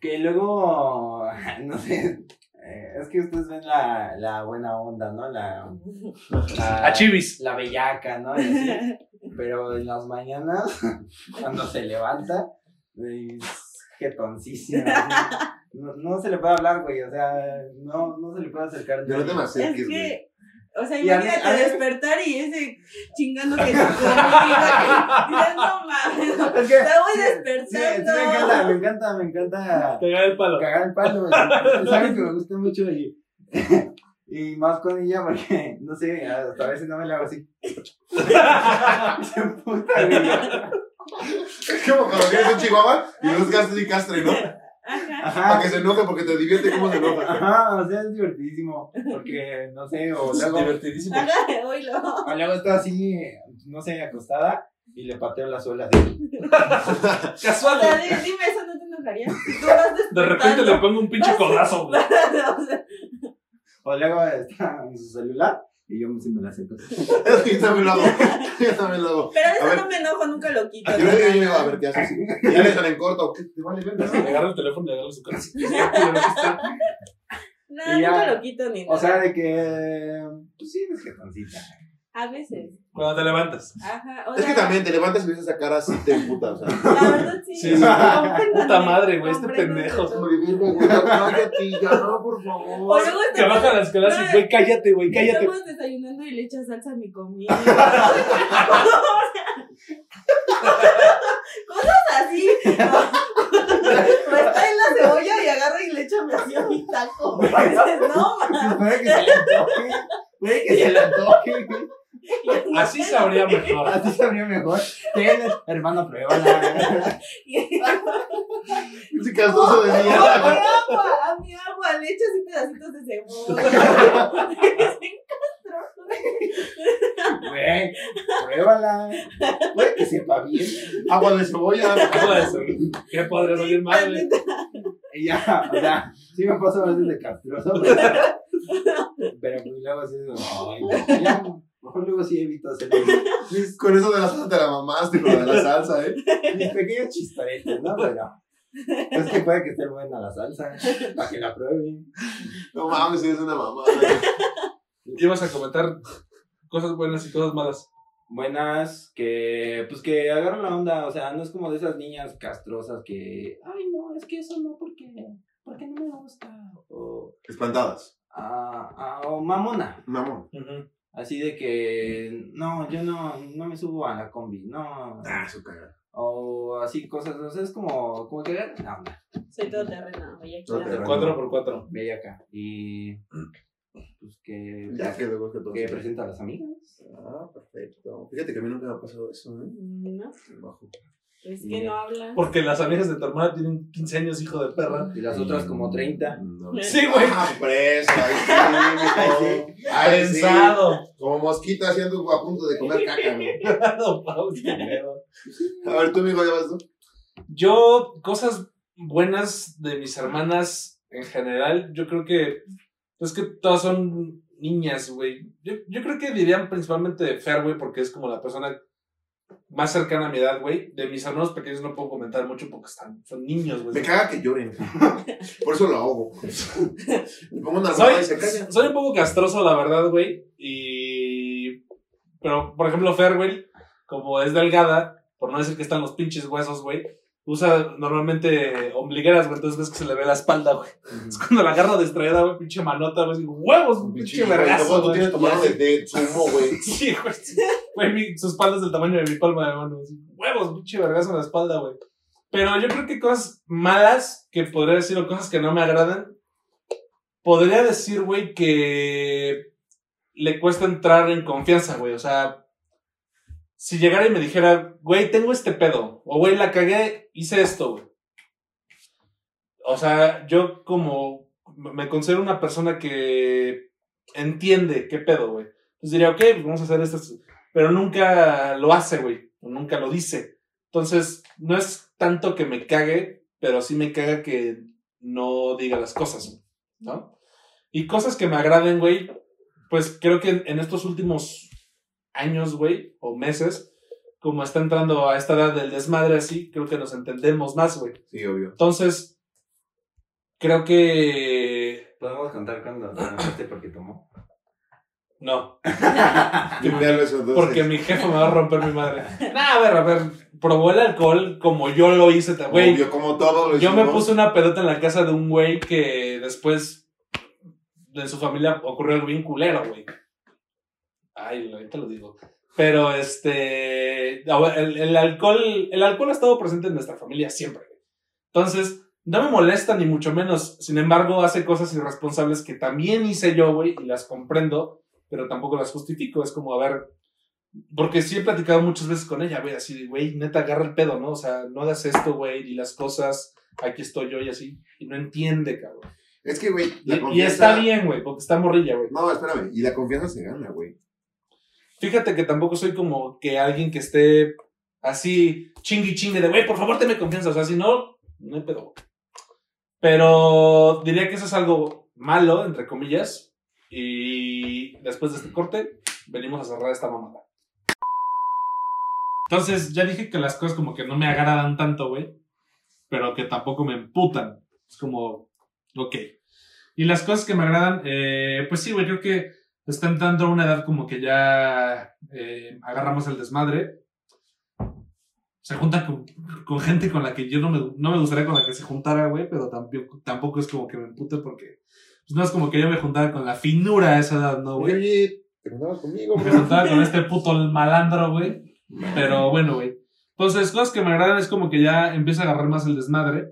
que luego. No sé. Eh, Es que ustedes ven la, la buena onda, ¿no? La, la, A Chivis. la bellaca, ¿no? Y así. Pero en las mañanas, cuando se levanta, es jetoncísima. así. No, no se le puede hablar, güey. O sea, no, no se le puede acercar. No te me Es acerques, güey. O sea, Y a mí- imagínate a despertar y ese chingando que dices, no mames, Es que. te voy Sí, sí, despertando. me encanta, me encanta, me encanta Pegar el palo. cagar el palo. Es algo que me gusta mucho y, y más con ella porque, no sé, hasta a veces no me la hago así. Se güey. Es como cuando tienes un chihuahua y no castre y castre, ¿no? Ajá. Para que se enoje porque te divierte cómo se enoja. Ajá, o sea, es divertidísimo. Porque, no sé, o luego, Divertidísimo. Ajá, oílo. o luego está así, no sé, acostada y le pateo la suela así. O Casual. sea, di- dime, eso no te enojaría. Tú vas De repente le pongo un pinche codazo, güey. O O luego está en su celular y yo sí me la acerco. Yo también lo hago. Yo también lo hago. Pero A eso ver. no me enojo, nunca lo quito. Yo le digo, yo digo, a ver qué haces. Y ya le salen en corto. ¿Qué te vale? Le agarro el teléfono y le agarro su cara. No, Y ya, nunca lo quito ni nada. O sea, de que, pues sí, es jetoncita. A veces. Cuando te levantas. Ajá. O Es que también te levantas y ves esa cara así te emputa, o sea. La verdad sí. Sí, sí. Puta madre, güey, este pendejo. güey, cállate, ya no, por O favor. luego Que baja las escaleras y, güey, cállate, güey, cállate. Estamos desayunando y le echas salsa a mi comida. Cosas así. O está en la cebolla y agarra y le echa así a mi taco. Dices, no, ma. Puede que se le antoje. Puede que se le antoje. güey. Así sabría mejor. Así sabría mejor. Tienes, hermano, pruébala. Ese castroso de A mi mierda, güey. agua, a mi agua, le echas así pedacitos de cebolla. Güey, pruébala. Puede que sepa bien. Agua de cebolla. Todo eso. ¿Qué podría salir mal, güey? Y ya, o sea, sí me paso a veces de castroso. Pero, pero pues luego sí, ay, ya, mejor luego sí evito hacer mis, Con eso de la salsa te la mamaste, con lo de la salsa, ¿eh? mis pequeños chistoretes, ¿no? Pero es que puede que esté buena la salsa, para que la prueben. No mames, eres una mamá, güey. Ibas a comentar cosas buenas y cosas malas. buenas que pues que agarran la onda, o sea, no es como de esas niñas castrosas que, ay no, es que eso no porque porque no me gusta o Espantadas. ah, ah, o mamona, Mamón. Así de que no, yo no no me subo a la combi, no Ah, su cara. o así cosas, o sea, es como como que agarran la onda, Soy todo terreno, cuatro. ve acá y pues que Ya que luego que todo. que presenta a las amigas. Ah, perfecto. Fíjate que a mí nunca me ha pasado eso, ¿eh? No, Bajo. Es que no hablan. Porque las amigas de tu hermana tienen 15 años, hijo de perra. Y las otras como 30. No. Sí, güey. Ah, preso, ahí sí. Ahí sí. Como mosquita haciendo a punto de comer caca, güey. No. A ver, tú, mijo, ya vas tú. Yo, cosas buenas de mis hermanas en general, yo creo que. Es que todas son niñas, güey. Yo, yo creo que dirían principalmente de Fer, güey, porque es como la persona más cercana a mi edad, güey. De mis hermanos pequeños no puedo comentar mucho porque están, son niños, güey. Me caga que lloren. Por eso lo ahogo. Me pongo una Soy, y se calla. soy un poco castroso, la verdad, güey. Y. Pero, por ejemplo, Fer, güey, como es delgada, por no decir que están los pinches huesos, güey, usa normalmente ombligueras, güey. Entonces ves que se le ve la espalda, güey. Es cuando la agarro distraída, güey, pinche manota, güey. Digo, huevos, un pinche vergazo, tú güey. tienes de, de sumo, güey. Sí, güey. Su espalda es del tamaño de mi palma de mano. así, Huevos, pinche vergazo en la espalda, güey. Pero yo creo que cosas malas que podría decir o cosas que no me agradan. Podría decir, güey, que le cuesta entrar en confianza, güey. O sea, si llegara y me dijera, güey, tengo este pedo. O, güey, la cagué, hice esto. O sea, yo como me considero una persona que entiende qué pedo, güey. Entonces diría, ok, pues vamos a hacer esto. Pero nunca lo hace, güey. Nunca lo dice. Entonces, no es tanto que me cague, pero sí me caga que no diga las cosas, ¿no? Y cosas que me agraden, güey, pues creo que en estos últimos años, güey, o meses, como está entrando a esta edad del desmadre así, creo que nos entendemos más, güey. Sí, obvio. Entonces, creo que... ¿Podemos contar cuando te enojaste porque tomó? No, Limpiarlo eso, entonces. porque mi jefe me va a romper mi madre. Nah, a ver, a ver, probó el alcohol como yo lo hice, güey. Obvio, como todo lo Yo me puse una pedota en la casa de un güey que después de su familia ocurrió algo bien culero, güey. Ay, ahorita lo digo. Pero este. El, el alcohol. El alcohol ha estado presente en nuestra familia siempre. Entonces, no me molesta ni mucho menos. Sin embargo, hace cosas irresponsables que también hice yo, güey, y las comprendo, pero tampoco las justifico. Es como, a ver. Porque sí he platicado muchas veces con ella, güey, así de, güey, neta, agarra el pedo, ¿no? O sea, no hagas esto, güey, y las cosas, aquí estoy yo y así. Y no entiende, cabrón. Es que, güey, Y, la y confianza... está bien, güey, porque está morrilla, güey. No, espérame. Y la confianza se gana, güey. Fíjate que tampoco soy como que alguien que esté así chingui chingue de, güey, por favor, tenme confianza. O sea, si no, no hay pedo. Pero diría que eso es algo malo, entre comillas. Y después de este corte, venimos a cerrar esta mamada. Entonces, ya dije que las cosas como que no me agradan tanto, güey. Pero que tampoco me emputan. Es como, ok. Y las cosas que me agradan, eh, pues sí, güey, creo que está entrando a una edad como que ya eh, agarramos el desmadre. Se junta con, con gente con la que yo no me, no me gustaría con la que se juntara, güey, pero tampoco, tampoco es como que me empute porque pues no es como que yo me juntara con la finura a esa edad, ¿no, güey? oye, te contabas conmigo, Me bro. juntaba con este puto malandro, güey. Pero bueno, güey. Entonces, cosas que me agradan es como que ya empieza a agarrar más el desmadre.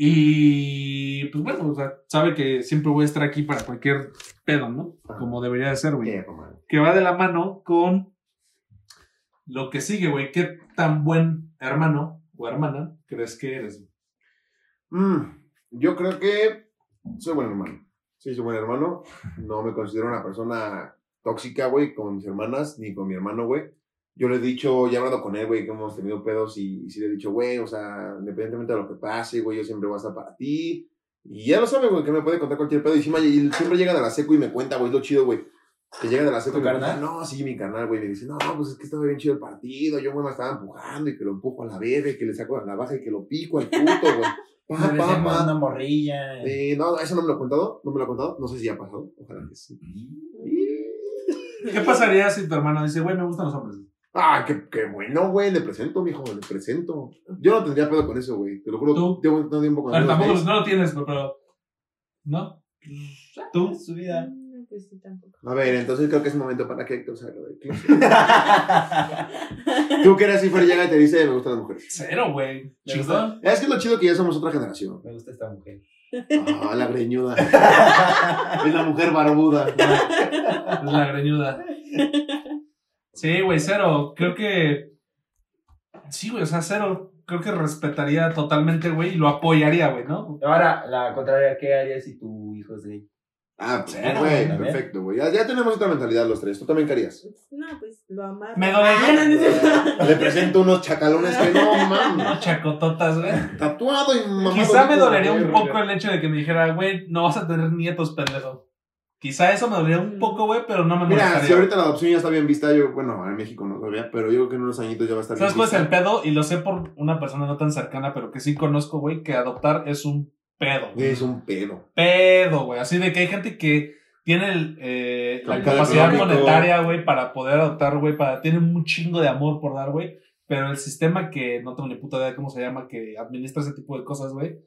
Y pues bueno, o sea, sabe que siempre voy a estar aquí para cualquier pedo, ¿no? Como debería de ser, güey. Que va de la mano con lo que sigue, güey. ¿Qué tan buen hermano o hermana crees que eres? Mm, yo creo que soy buen hermano. Sí, soy buen hermano. No me considero una persona tóxica, güey, con mis hermanas ni con mi hermano, güey. Yo le he dicho, ya he hablado con él, güey, que hemos tenido pedos y, y sí le he dicho, güey, o sea, independientemente de lo que pase, güey, yo siempre voy a estar para ti. Y ya lo sabe, güey, que me puede contar cualquier pedo. Y, encima- y siempre llega de la seco y me cuenta, güey, es lo chido, güey. Que llega de la seco ¿Tu y me cuenta, no, sí, mi carnal, güey. Me dice, no, pues es que estaba bien chido el partido. Yo, güey, me estaba empujando y que lo empujo a la y que le saco a la baja y que lo pico al puto, güey. Pa, pa, pa. una morrilla. Eh, no, eso no me lo ha contado, no me lo ha contado, no sé si ha pasado, ojalá que sí. ¿Qué pasaría si tu hermano dice, güey, me gustan los hombres? Ah, qué, qué bueno, güey, le presento, mijo, le presento. Yo no tendría pedo con eso, güey, te lo juro, ¿Tú? llevo tanto tiempo con amigos tampoco no lo tienes, pero. ¿No? ¿Tú? Es su vida. No, pues sí, tampoco. A ver, entonces creo que es momento para que Héctor salga del closet. Tú que eres cifra llega y te dice, me gustan las mujeres. Cero, güey. Chingón. Es que es lo chido que ya somos otra generación. Me gusta esta mujer. Ah, la greñuda. es la mujer barbuda. Es la greñuda. Sí, güey, cero. Creo que. Sí, güey, o sea, cero. Creo que respetaría totalmente, güey, y lo apoyaría, güey, ¿no? Ahora, la contraria, ¿qué harías si tu hijo es gay? Ah, pues, Cero, güey, también. perfecto, güey. Ya, ya tenemos otra mentalidad los tres. ¿Tú también qué harías? No, pues lo amaba. Me dolería. Ah. Le presento unos chacalones que no mames. chacototas, güey. Tatuado y mamado. Quizá me dolería un poco el hecho de que me dijera, güey, no vas a tener nietos, pendejo. Quizá eso me dolería un poco, güey, pero no me Mira, molestaría. si ahorita la adopción ya está bien vista, yo, bueno, en México no todavía, pero yo creo que en unos añitos ya va a estar ¿Sabes bien cuál es el pedo? Y lo sé por una persona no tan cercana, pero que sí conozco, güey, que adoptar es un pedo. güey. Es un pedo. pedo, güey. Así de que hay gente que tiene el, eh, la capacidad económico. monetaria, güey, para poder adoptar, güey, para tiene un chingo de amor por dar, güey. Pero el sistema que no tengo ni puta idea de cómo se llama, que administra ese tipo de cosas, güey,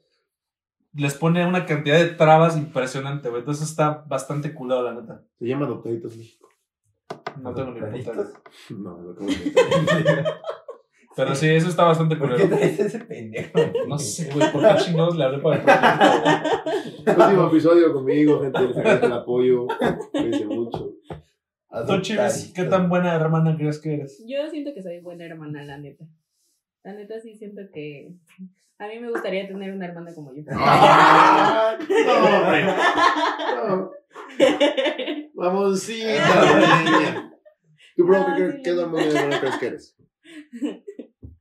les pone una cantidad de trabas impresionante, güey. Entonces está bastante culado, la neta. Se llama Adoptaditos México. No tengo ni puta idea. No, de inventar. Pero sí, eso está bastante ¿Por qué culero. traes ese pendejo? No sé, güey, ¿por qué chingados le hablé para el proyecto? Último episodio conmigo, gente. Les agradezco el apoyo. Cuídense mucho. Tú, Chivis, ¿qué tan buena hermana crees que eres? Yo siento que soy buena hermana, la neta. La neta sí siento que a mí me gustaría tener una hermana como yo. Ah, no, hombre. No. Mamoncita, niña. ¿Tú, bro, qué, sí, qué, hermana crees que eres?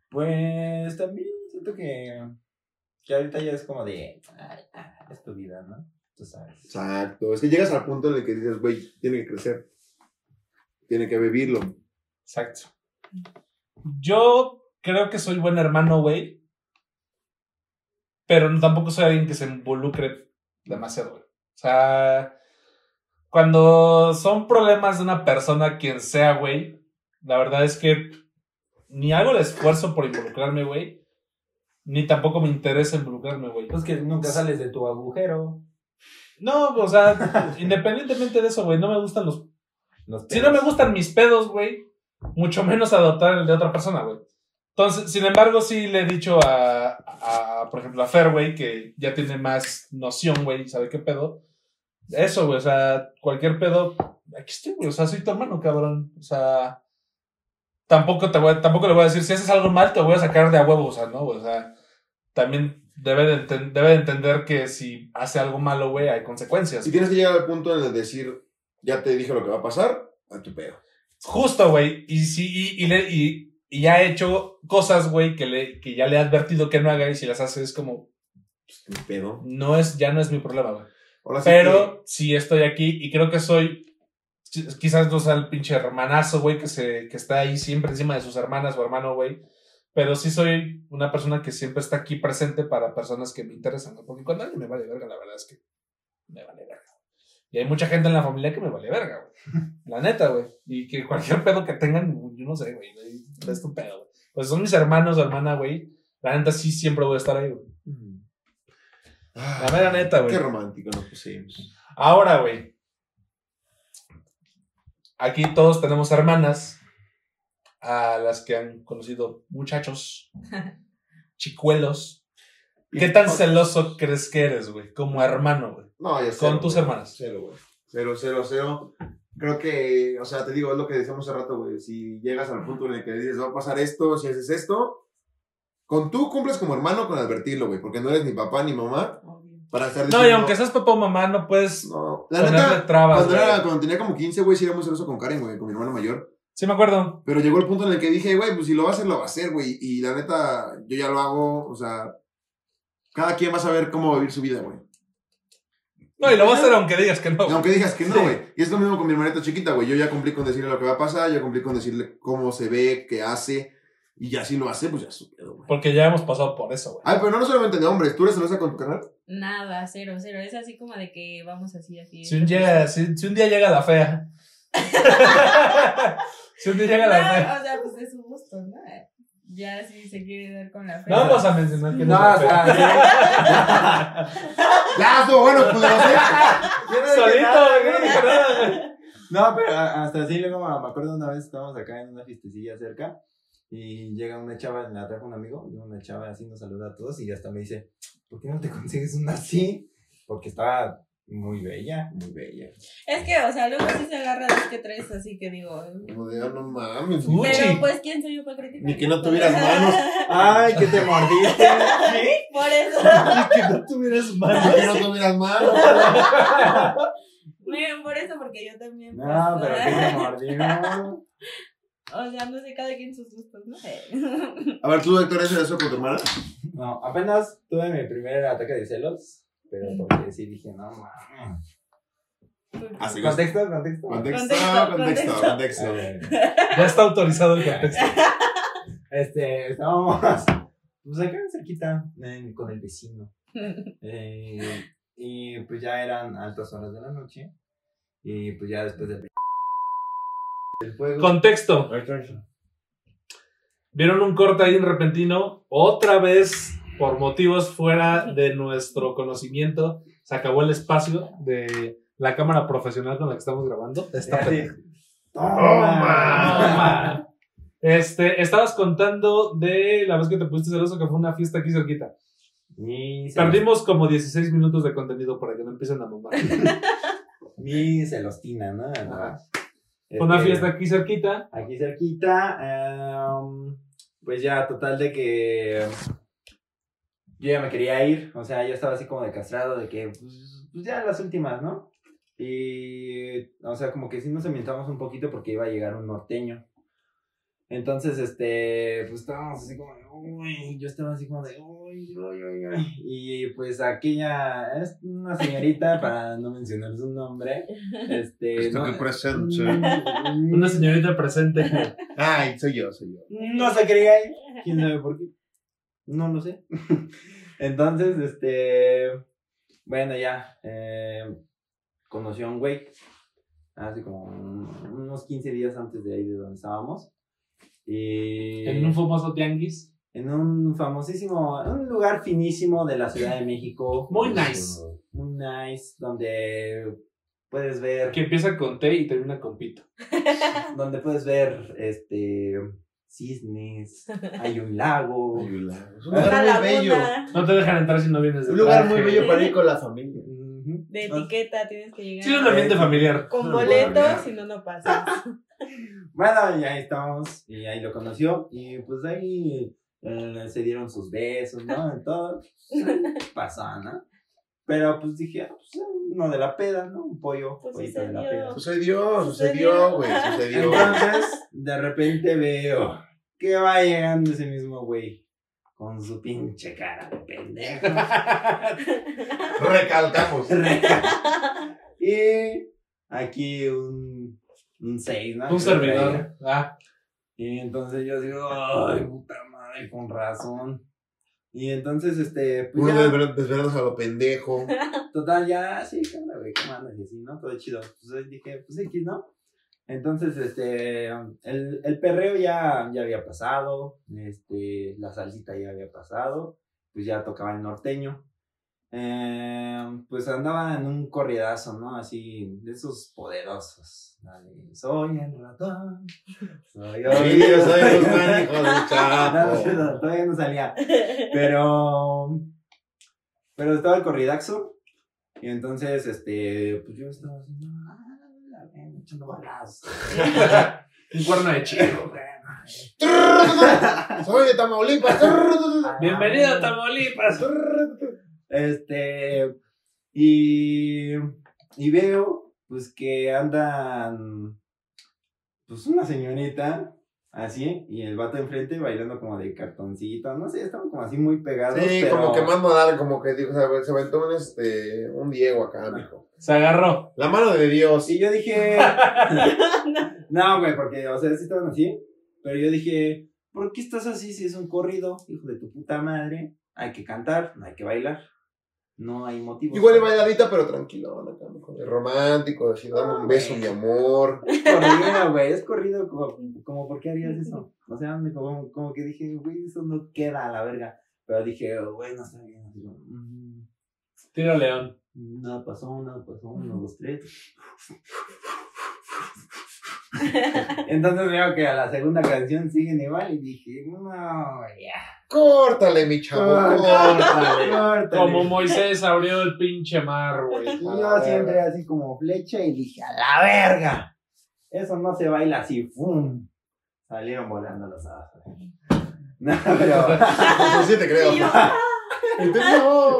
Pues también siento que, que ahorita ya es como de, ay, ah, es tu vida, ¿no? Tú sabes. Exacto. Es que llegas al punto en el que dices, güey, tiene que crecer. Tiene que vivirlo. Exacto. Yo creo que soy buen hermano, güey. Pero no- tampoco soy alguien que se involucre demasiado, güey. O sea, cuando son problemas de una persona, quien sea, güey, la verdad es que ni hago el esfuerzo por involucrarme, güey. Ni tampoco me interesa involucrarme, güey. Pues que nunca sales de tu agujero. No, o sea, independientemente de eso, güey, no me gustan los Los Si no me gustan mis pedos, güey, mucho menos adoptar el de otra persona, güey. Entonces, sin embargo, sí le he dicho a, a, por ejemplo, a güey, que ya tiene más noción, güey, sabe qué pedo. Eso, güey, o sea, cualquier pedo, aquí estoy, güey, o sea, soy tu hermano, cabrón. O sea, tampoco, te voy, a- tampoco le voy a decir, si haces algo mal, te voy a sacar de a huevo, o sea, ¿no? O sea, también debe de, enten- debe de entender que si hace algo malo, güey, hay consecuencias. Si tienes que llegar al punto de decir, ya te dije lo que va a pasar, a tu pedo. Justo, güey. Y sí, y, y, le- y, y ya ha hecho cosas, güey, que, le, que ya le he advertido que no haga y si las hace es como, Pues, mi pedo. no es, ya no es mi problema, güey. Ahora sí Pero sí estoy aquí y creo que soy, qui- quizás no sea el pinche hermanazo, güey, que, se, que está ahí siempre encima de sus hermanas o hermano, güey. Pero sí soy una persona que siempre está aquí presente para personas que me interesan, ¿no? Porque cuando alguien me vale verga, la verdad es que me vale verga. Y hay mucha gente en la familia que me vale verga, güey. La neta, güey. Y que cualquier pedo que tengan, yo no sé, güey. Es tu pedo, güey. Pues son mis hermanos o hermana, güey. La neta sí siempre voy a estar ahí, güey. Ah, La mera neta, güey. Qué romántico nos pusimos. Ahora, güey. Aquí todos tenemos hermanas a las que han conocido muchachos, chicuelos. ¿Qué tan celoso crees que eres, güey? Como hermano, güey. No, ya Con cero, tus hermanas. Cero, güey. Cero, cero, cero. Creo que, o sea, te digo, es lo que decíamos hace rato, güey. Si llegas al punto en el que dices, va a pasar esto, si haces esto, con tú cumples como hermano con advertirlo, güey. Porque no eres ni papá ni mamá para estar No, y aunque seas papá o mamá, no puedes No, la neta, trabas, cuando, era, cuando tenía como 15, güey, sí era muy celoso con Karen, güey, con mi hermano mayor. Sí, me acuerdo. Pero llegó el punto en el que dije, güey, pues si lo va a hacer, lo va a hacer, güey. Y la neta, yo ya lo hago, o sea, cada quien va a saber cómo vivir su vida, güey. No, y lo vas a hacer aunque digas que no. Y aunque digas que no, güey. Y es lo mismo con mi hermanita chiquita, güey. Yo ya cumplí con decirle lo que va a pasar, ya cumplí con decirle cómo se ve, qué hace. Y ya si lo hace, pues ya es su pedo, güey. Porque ya hemos pasado por eso, güey. Ay, pero no solamente de hombres. ¿Tú eres celosa con tu canal? Nada, cero, cero. Es así como de que vamos así, así. Si un, llega, si, si un día llega la fea. si un día llega la fea. No, o sea, pues es su gusto, ¿no? Ya si se quiere dar con la fe. No vamos a mencionar que no, No, o sea, Ya, estuvo bueno, dije Solito, no pero hasta así luego me acuerdo una vez estábamos acá en una fiestecilla cerca y llega una chava, la trajo un amigo, y una chava así nos saluda a todos y hasta me dice, ¿por qué no te consigues una así? Porque estaba muy bella, muy bella. Es que, o sea, luego sí se agarra dos que tres, así que digo. Como de, ah, no mames. Uy. Pero pues, ¿quién soy yo para criticar? Ni que no tuvieras manos. ¡Ay, que te mordiste! Por eso. que no tuvieras manos. Ni que no tuvieras manos. Miren, por eso, porque yo también. pues, No, pero que te mordió. O sea, no sé, cada quien sus gustos, ¿no? A ver, tú, Héctor, ¿eres celoso con tu hermana? No, apenas tuve mi primer ataque de celos, pero porque sí dije, no, mames. Así ¿Contexto? ¿Contexto? Contexto, Contexto, contexto, contexto. contexto. Eh, Ya está autorizado el contexto. Este, estábamos pues acá cerquita eh, con el vecino. Eh, y pues ya eran altas horas de la noche. Y pues ya después del el fuego. Contexto. Vieron un corte ahí en repentino. Otra vez, por motivos fuera de nuestro conocimiento, se acabó el espacio de la cámara profesional con la que estamos grabando. Esta. Toma. Toma. Este, estabas contando de la vez que te pusiste celoso que fue una fiesta aquí cerquita. Mi celos- Perdimos como 16 minutos de contenido para que no empiecen a mamar. Mi celostina, ¿no? Fue una fiesta aquí cerquita. aquí cerquita. em, pues ya, total de que yo ya me quería ir. O sea, yo estaba así como de castrado, de que pues, pues ya las últimas, ¿no? Y, o sea, como que sí nos ambientamos un poquito porque iba a llegar un norteño. Entonces, este, pues estábamos así como de, uy, yo estaba así como de, uy, uy, uy, uy. Y pues aquella, es una señorita, para no mencionar su nombre, este. Esto no, que presente. Una señorita presente. Ay, soy yo, soy yo. No se quería ir. ¿Quién sabe por qué? No lo sé. Entonces, este. Bueno, ya. Eh, conoció a un güey. Hace como un- unos 15 días antes de ahí de donde estábamos. Y. En un famoso tianguis. en un famosísimo. Un lugar finísimo de la Ciudad de México. Muy nice. Muy nice. Donde puedes ver. Que empieza con T y termina con Pito. Donde puedes ver. Este. Cisnes. Hay un lago. Es un Una lugar muy bello. No te dejan entrar si no vienes de Un lugar traje. muy bello para ir con la familia. De etiqueta tienes que llegar. Sí, es un ambiente familiar. Con No, boleto, guardia. si no, no pasas. Bueno, y ahí estamos, y ahí lo conoció, y pues ahí eh, se dieron sus besos, ¿no? En todo, pasó, ¿no? Pero pues dije, ah, pues uno de la peda, ¿no? Un pollo, Pues pollito de la sucedió. peda. Sucedió, Sucedió. sucedió, güey, sucedió. Entonces, de repente veo que va llegando ese mismo güey con su pinche cara de pendejo. Recalcamos. y aquí un, un seis, ¿no? Un servidor. Ah, Y entonces yo digo, ay, puta madre, con razón. Y entonces, este, pues Uno ya, desvelándose a lo pendejo. total, ya, sí, ¿qué onda, güey? ¿Cómo andas? Y así, ¿no? Todo chido. Pues dije, pues X, ¿no? Entonces, este, el, el perreo ya, ya había pasado, este, la salsita ya había pasado, pues ya tocaba el norteño. Eh, pues andaba en un corridazo, ¿no? Así, de esos poderosos. la de, soy el ratón. Soy Sí, yo soy Guzmán, hijo del no, Chapo. no, todavía no salía. Pero. Pero estaba el corridaxo. Y entonces, este. Pues yo estaba así, no, ah, la ven, echando balazos. un cuerno de chico. Soy de Tamaulipas. Bienvenido a Tamaulipas. Este. Y. Y veo, pues que andan. Pues una señorita. Así, y el vato enfrente bailando como de cartoncito, no sé, estaban como así muy pegados. Sí, pero... como que más modal, como que dijo, o sea, se aventó un, este, un Diego acá, mijo. Se agarró. La mano de Dios. Y yo dije, no, güey, porque, o sea, sí estaban así, pero yo dije, ¿por qué estás así si es un corrido, hijo de tu puta madre? Hay que cantar, no hay que bailar. No hay motivo. Igual y bailadita, pero tranquilo, de romántico, así, dame un beso, mi amor. Es corrido, güey, es corrido como, como, ¿por qué harías eso? O sea, me- como, como que dije, güey, eso no queda a la verga. Pero dije, bueno, está bien. mm, Tiro león. Nada pasó, nada pasó, uno, dos, tres. Entonces veo que a la segunda canción siguen igual y dije, no, ya. Córtale, mi chavo. Córtale, córtale. Como Moisés abrió el pinche mar, güey. Y yo siempre así como flecha y dije, a la verga. Eso no se baila así, ¡fum! Salieron volando los asos. No, pero. Eso sí te creo. Entendió.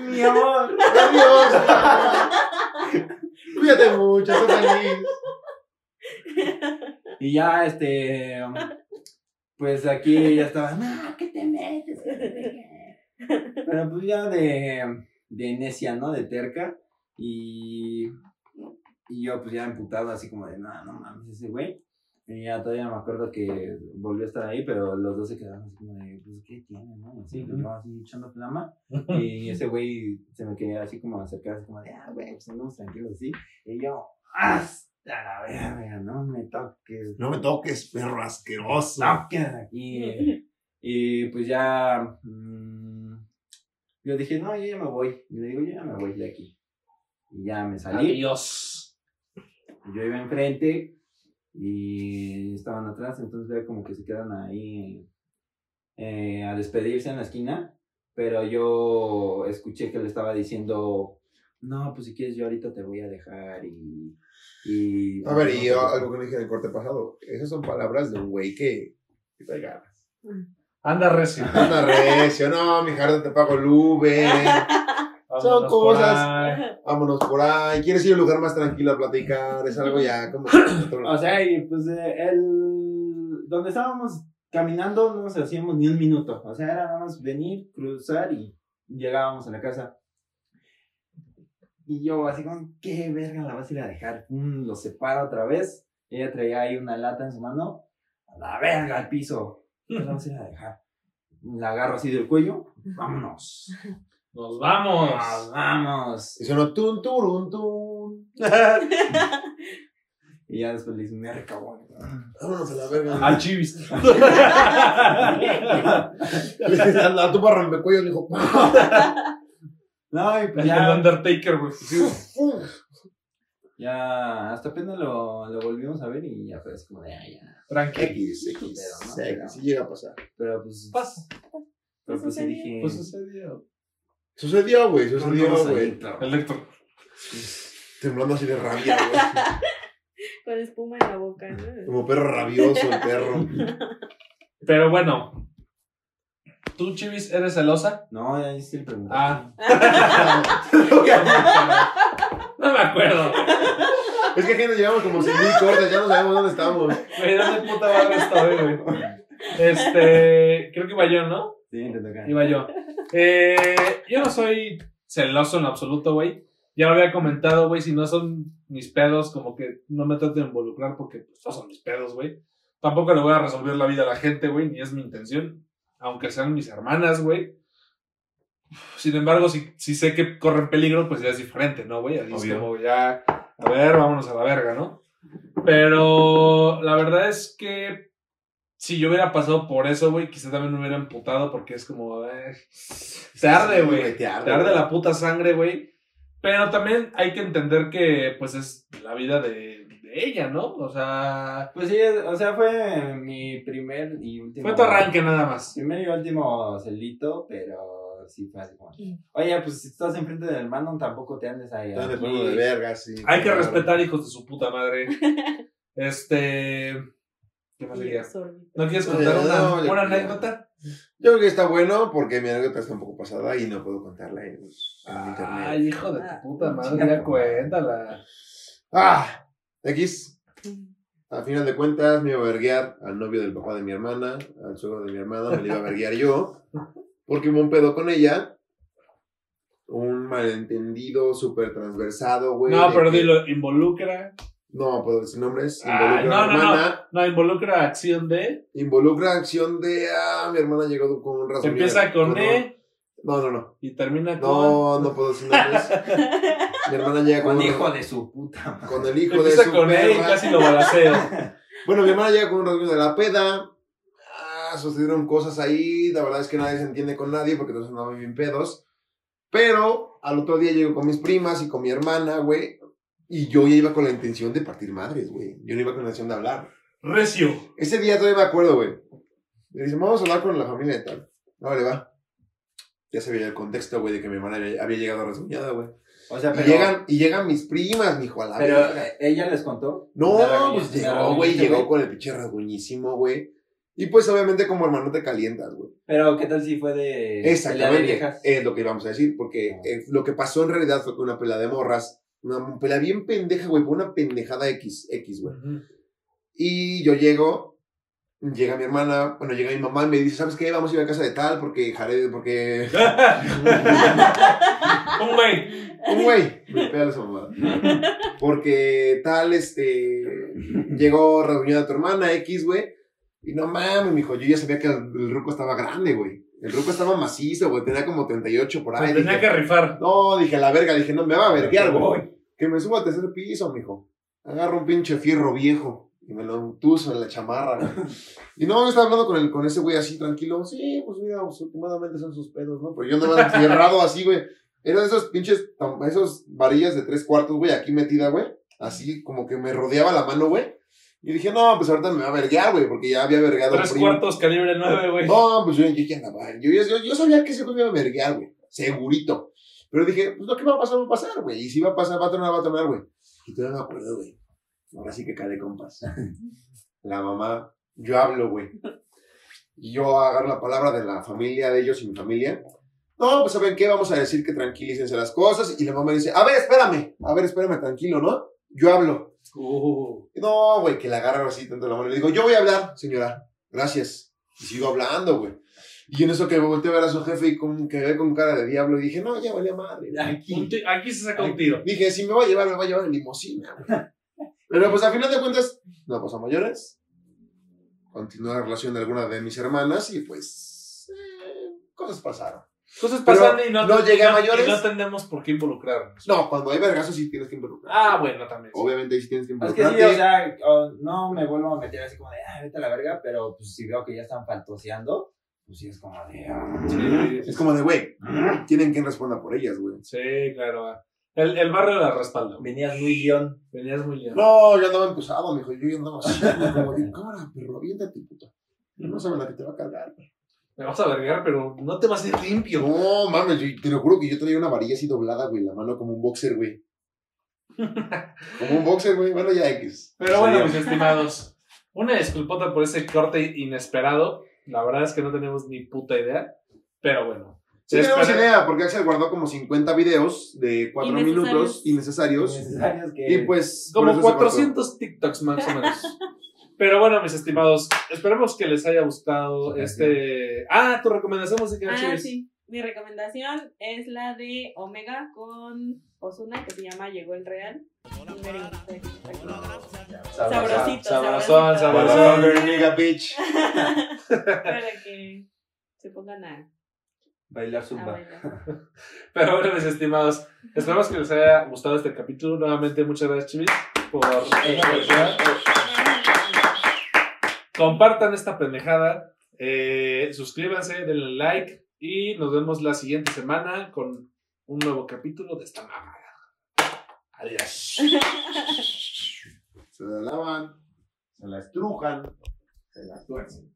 Mi amor. Adiós. Cuídate mucho, sé feliz. Y ya, este. Pues aquí ya estaba, no, ¿qué te metes? ¿Qué te metes?". Pero pues ya de, de necia, ¿no? De terca. Y. Y yo, pues ya emputado, así como de, no, no mames, ese güey. Y ya todavía me acuerdo que volvió a estar ahí, pero los dos se quedaron así como de, pues, ¿qué tiene, no? Y así, yo así echando flama. Y ese güey se me quería así como acercar, así como de, ah, güey, pues andamos tranquilos así. Y yo, hasta la verga, no me toques. No me toques, perro asqueroso. toques aquí. Y pues ya, mm, yo dije, no, yo ya me voy. Y le digo, yo ya me voy de aquí. Y ya me salí. Adiós. Yo iba enfrente y estaban atrás, entonces veo como que se quedan ahí eh, a despedirse en la esquina, pero yo escuché que le estaba diciendo, no, pues si quieres yo ahorita te voy a dejar y... y A ver, y yo, algo que no dije en el corte pasado. Esas son palabras de un güey que, que trae ganas. Anda recio. Anda recio, no, mi jardín te pago el Uber. Vámonos por cosas. ahí. Vámonos por ahí. ¿Quieres ir a un lugar más tranquilo a platicar? Es algo ya como. O sea, y pues eh, él donde estábamos caminando no nos hacíamos ni un minuto. O sea, era nada más venir, cruzar y llegábamos a la casa. Y yo así como, ¿qué verga la vas a ir a dejar? Mm, lo separo otra vez. Ella traía ahí una lata en su mano. A la verga al piso. ¿Qué la vas a ir a dejar? La agarro así del cuello. Vámonos. Nos vamos. Nos vamos. Y sonó tun, turun, tun. Y ya después le hice un R cabrón. Vámonos a la verga. Al chivis. La tupa rompecuellos le dijo. No, y pues El ya, Undertaker, güey. Ya hasta apenas lo, lo volvimos a ver y ya fue así como de, ah, ya. Tranqui. X, X. Pero, ¿no? Sí, Pero- sí llega a pasar. Pero pues, Pasa. pero pues sí sucedió. dije, Pues sucedió. Sucedió, güey, sucedió, güey. El Héctor. Temblando así de rabia, güey. Con espuma en la boca, ¿no? Como perro rabioso, el perro. Pero bueno. ¿Tú, Chivis, eres celosa? No, ya sí le pregunté. Ah. No me acuerdo. Es que aquí nos llevamos como 100 mil cortes, ya no sabemos dónde estamos. Güey, ¿dónde puta madre estoy, güey? Este. Creo que iba yo, ¿no? Sí, te toca. Iba yo. Eh, yo no soy celoso en absoluto, güey. Ya lo había comentado, güey. Si no son mis pedos, como que no me trato de involucrar porque pues, no son mis pedos, güey. Tampoco le voy a resolver la vida a la gente, güey, ni es mi intención. Aunque sean mis hermanas, güey. Sin embargo, si, si sé que corren peligro, pues ya es diferente, ¿no, güey? Ahí es como ya, a ver, vámonos a la verga, ¿no? Pero la verdad es que si yo hubiera pasado por eso, güey, quizá también me hubiera emputado porque es como, eh, te arde, güey. te arde, la puta sangre, güey. Pero también hay que entender que, pues, es la vida de, de ella, ¿no? O sea, Pues sí, o sea, fue mi primer y último. fue tu arranque nada más. Primer y último celito, pero sí fue así como. Oye, pues si estás enfrente del hermano, tampoco te andes ahí. Están de pueblo de verga, sí. Hay que respetar hijos de su puta madre. Este. ¿Qué más Y diría? absorbi. ¿No quieres contar una, no, una anécdota? Yo creo que está bueno porque mi anécdota está un poco pasada y no puedo contarla en, en internet. Ay, hijo de Ah, tu puta madre, ya cuéntala. Ah, X. A final de cuentas me iba a verguear al novio del papá de mi hermana, al suegro de mi hermana, me lo iba a verguear yo, porque hubo un pedo con ella, un malentendido súper transversado, güey. No, pero que- dilo, involucra. No puedo decir nombres. Ay, Involucra no, a mi no, no. hermana. No, involucra acción de. Involucra acción de. Ah, mi hermana llegó con un razón. Empieza con E No, no, no. y termina con. No, no puedo decir nombres. mi hermana llega con, Con un- hijo de su puta madre. con el hijo de su con E y casi lo balaceo. Bueno, mi hermana llega con un rasguño de la peda. Ah, sucedieron cosas ahí. La verdad es que nadie se entiende con nadie porque todos andaban bien pedos. Pero al otro día llego con mis primas y con mi hermana, güey. Y yo ya iba con la intención de partir madres, güey. Yo no iba con la intención de hablar. Recio. Ese día todavía me acuerdo, güey. Me dicen, vamos a hablar con la familia y tal. No, le va. Ya sabía el contexto, güey, de que mi hermana había, había llegado rasguñada, güey. O sea, Y pero. llegan, y llegan mis primas, mijo, a la Pero verga. ella les contó. No, pues llegó, güey, llegó con el pinche rasguñísimo, güey. Y pues obviamente como hermano te calientas, güey. Pero ¿qué tal si fue de. pelea de Exactamente. viejas? Es lo que íbamos a decir, porque Ah. eh, lo que pasó en realidad fue que una pelea de morras, una pelea bien pendeja, güey, por una pendejada X, X, güey. Y yo llego, llega mi hermana, bueno, llega mi mamá y me dice, ¿sabes qué? Vamos a ir a casa de tal porque Jared, porque... Un güey. Un güey, me pega esa mamada. Porque tal, este, llegó reunión de tu hermana X, güey. Y no mames, mijo, yo ya sabía que el, ruco estaba grande, güey. El ruco estaba macizo, güey, tenía como 38 por ahí. Tenía Dije, que rifar. No, dije, a la verga, dije, no, me va a verguear, güey. Que me suba al tercer piso, mijo. Agarro un pinche fierro viejo y me lo entuso en la chamarra, güey. Y no, yo estaba hablando con, el, con ese güey así tranquilo. Sí, pues mira, pues, últimamente son sus pedos, ¿no? Pero yo andaba encerrado así, güey. Eran esos pinches, esos varillas de tres cuartos, güey, aquí metida, güey. Así como que me rodeaba la mano, güey. Y dije, no, pues ahorita me va a verguear, güey, porque ya había vergueado Tres primo. cuartos, calibre 9, güey. No, pues yo, yo ya andaba. Yo, yo, yo sabía que ese güey me iba a verguear, güey. Segurito. Pero dije, pues lo que va a pasar, va a pasar, güey. Y si va a pasar, va a tronar, va a tronar, güey. Y todavía me acuerdo, güey. Ahora sí que cae de compas. La mamá, yo hablo, güey. Y yo agarro la palabra de la familia de ellos y mi familia. No, pues ¿saben qué? Vamos a decir que tranquilícense las cosas. Y la mamá dice, a ver, espérame. A ver, espérame, tranquilo, ¿no? Yo hablo. Uh, No, güey, que la agarra así tanto la mano. Y le digo, yo voy a hablar, señora. Gracias. Y sigo hablando, güey. Y en eso que volteé a ver a su jefe y con, que ve con cara de diablo. Y dije, no, ya valía madre. Aquí. aquí se saca un tiro. Dije, si me va a llevar, me va a llevar en limusina, güey. Pero pues al final de cuentas, no pasó a mayores. Continué la relación de alguna de mis hermanas y pues. eh, cosas pasaron. Cosas pasan y no, no llegué a mayores. y no tenemos por qué involucrarnos. No, cuando hay vergazos sí tienes que involucrar. Ah, bueno, también. Obviamente ahí sí tienes que Es que involucrarte. sí, o sea, o no me vuelvo a meter así como de, ah, vete a la verga, pero pues si veo que ya están fantoseando, pues sí es como de, ah. Sí, Es como de, güey, tienen quien responda por ellas, güey. sí, claro. El, el barrio la respalda. güey. Venías muy guion. Venías muy bien. No, yo andaba empujado, mijo. Yo ya andaba así, como de, cámara, perro, aviéntate, puta. No saben a qué te va a cargar. Me vas a vergar, pero no te vas a ir limpio. No, mames, yo- te lo juro que yo traía una varilla así doblada, güey, la mano como un boxer, güey. Como un boxer, güey. Bueno, ya X. Pero bueno, mis estimados, una disculpota por ese corte inesperado. La verdad es que no tenemos ni puta idea. Pero bueno. Sí Se tenemos idea, porque Axel guardó como 50 videos de 4 Innecesarios. minutos innecesarios. Necesarios que. Y pues. Como eso se cortó. 400 TikToks más o menos. Pero bueno, mis estimados, esperemos que les haya gustado Sí, este. Ah, tu recomendación musical, Ah, sí. Mi recomendación es la de Omega con Osuna, que se llama Llegó el Real. Sabrosito, Sabrosón, sabrosito. sabrosón. Bitch. Para que se pongan a, Bailar zumba. bailar. Pero bueno, mis estimados, esperamos que les haya gustado este capítulo. Nuevamente, muchas gracias, Chivis, por Compartan esta pendejada. eh, suscríbanse, denle like. Y nos vemos la siguiente semana con un nuevo capítulo de esta mamada. Adiós. Se la lavan, se la estrujan, se la tuercen.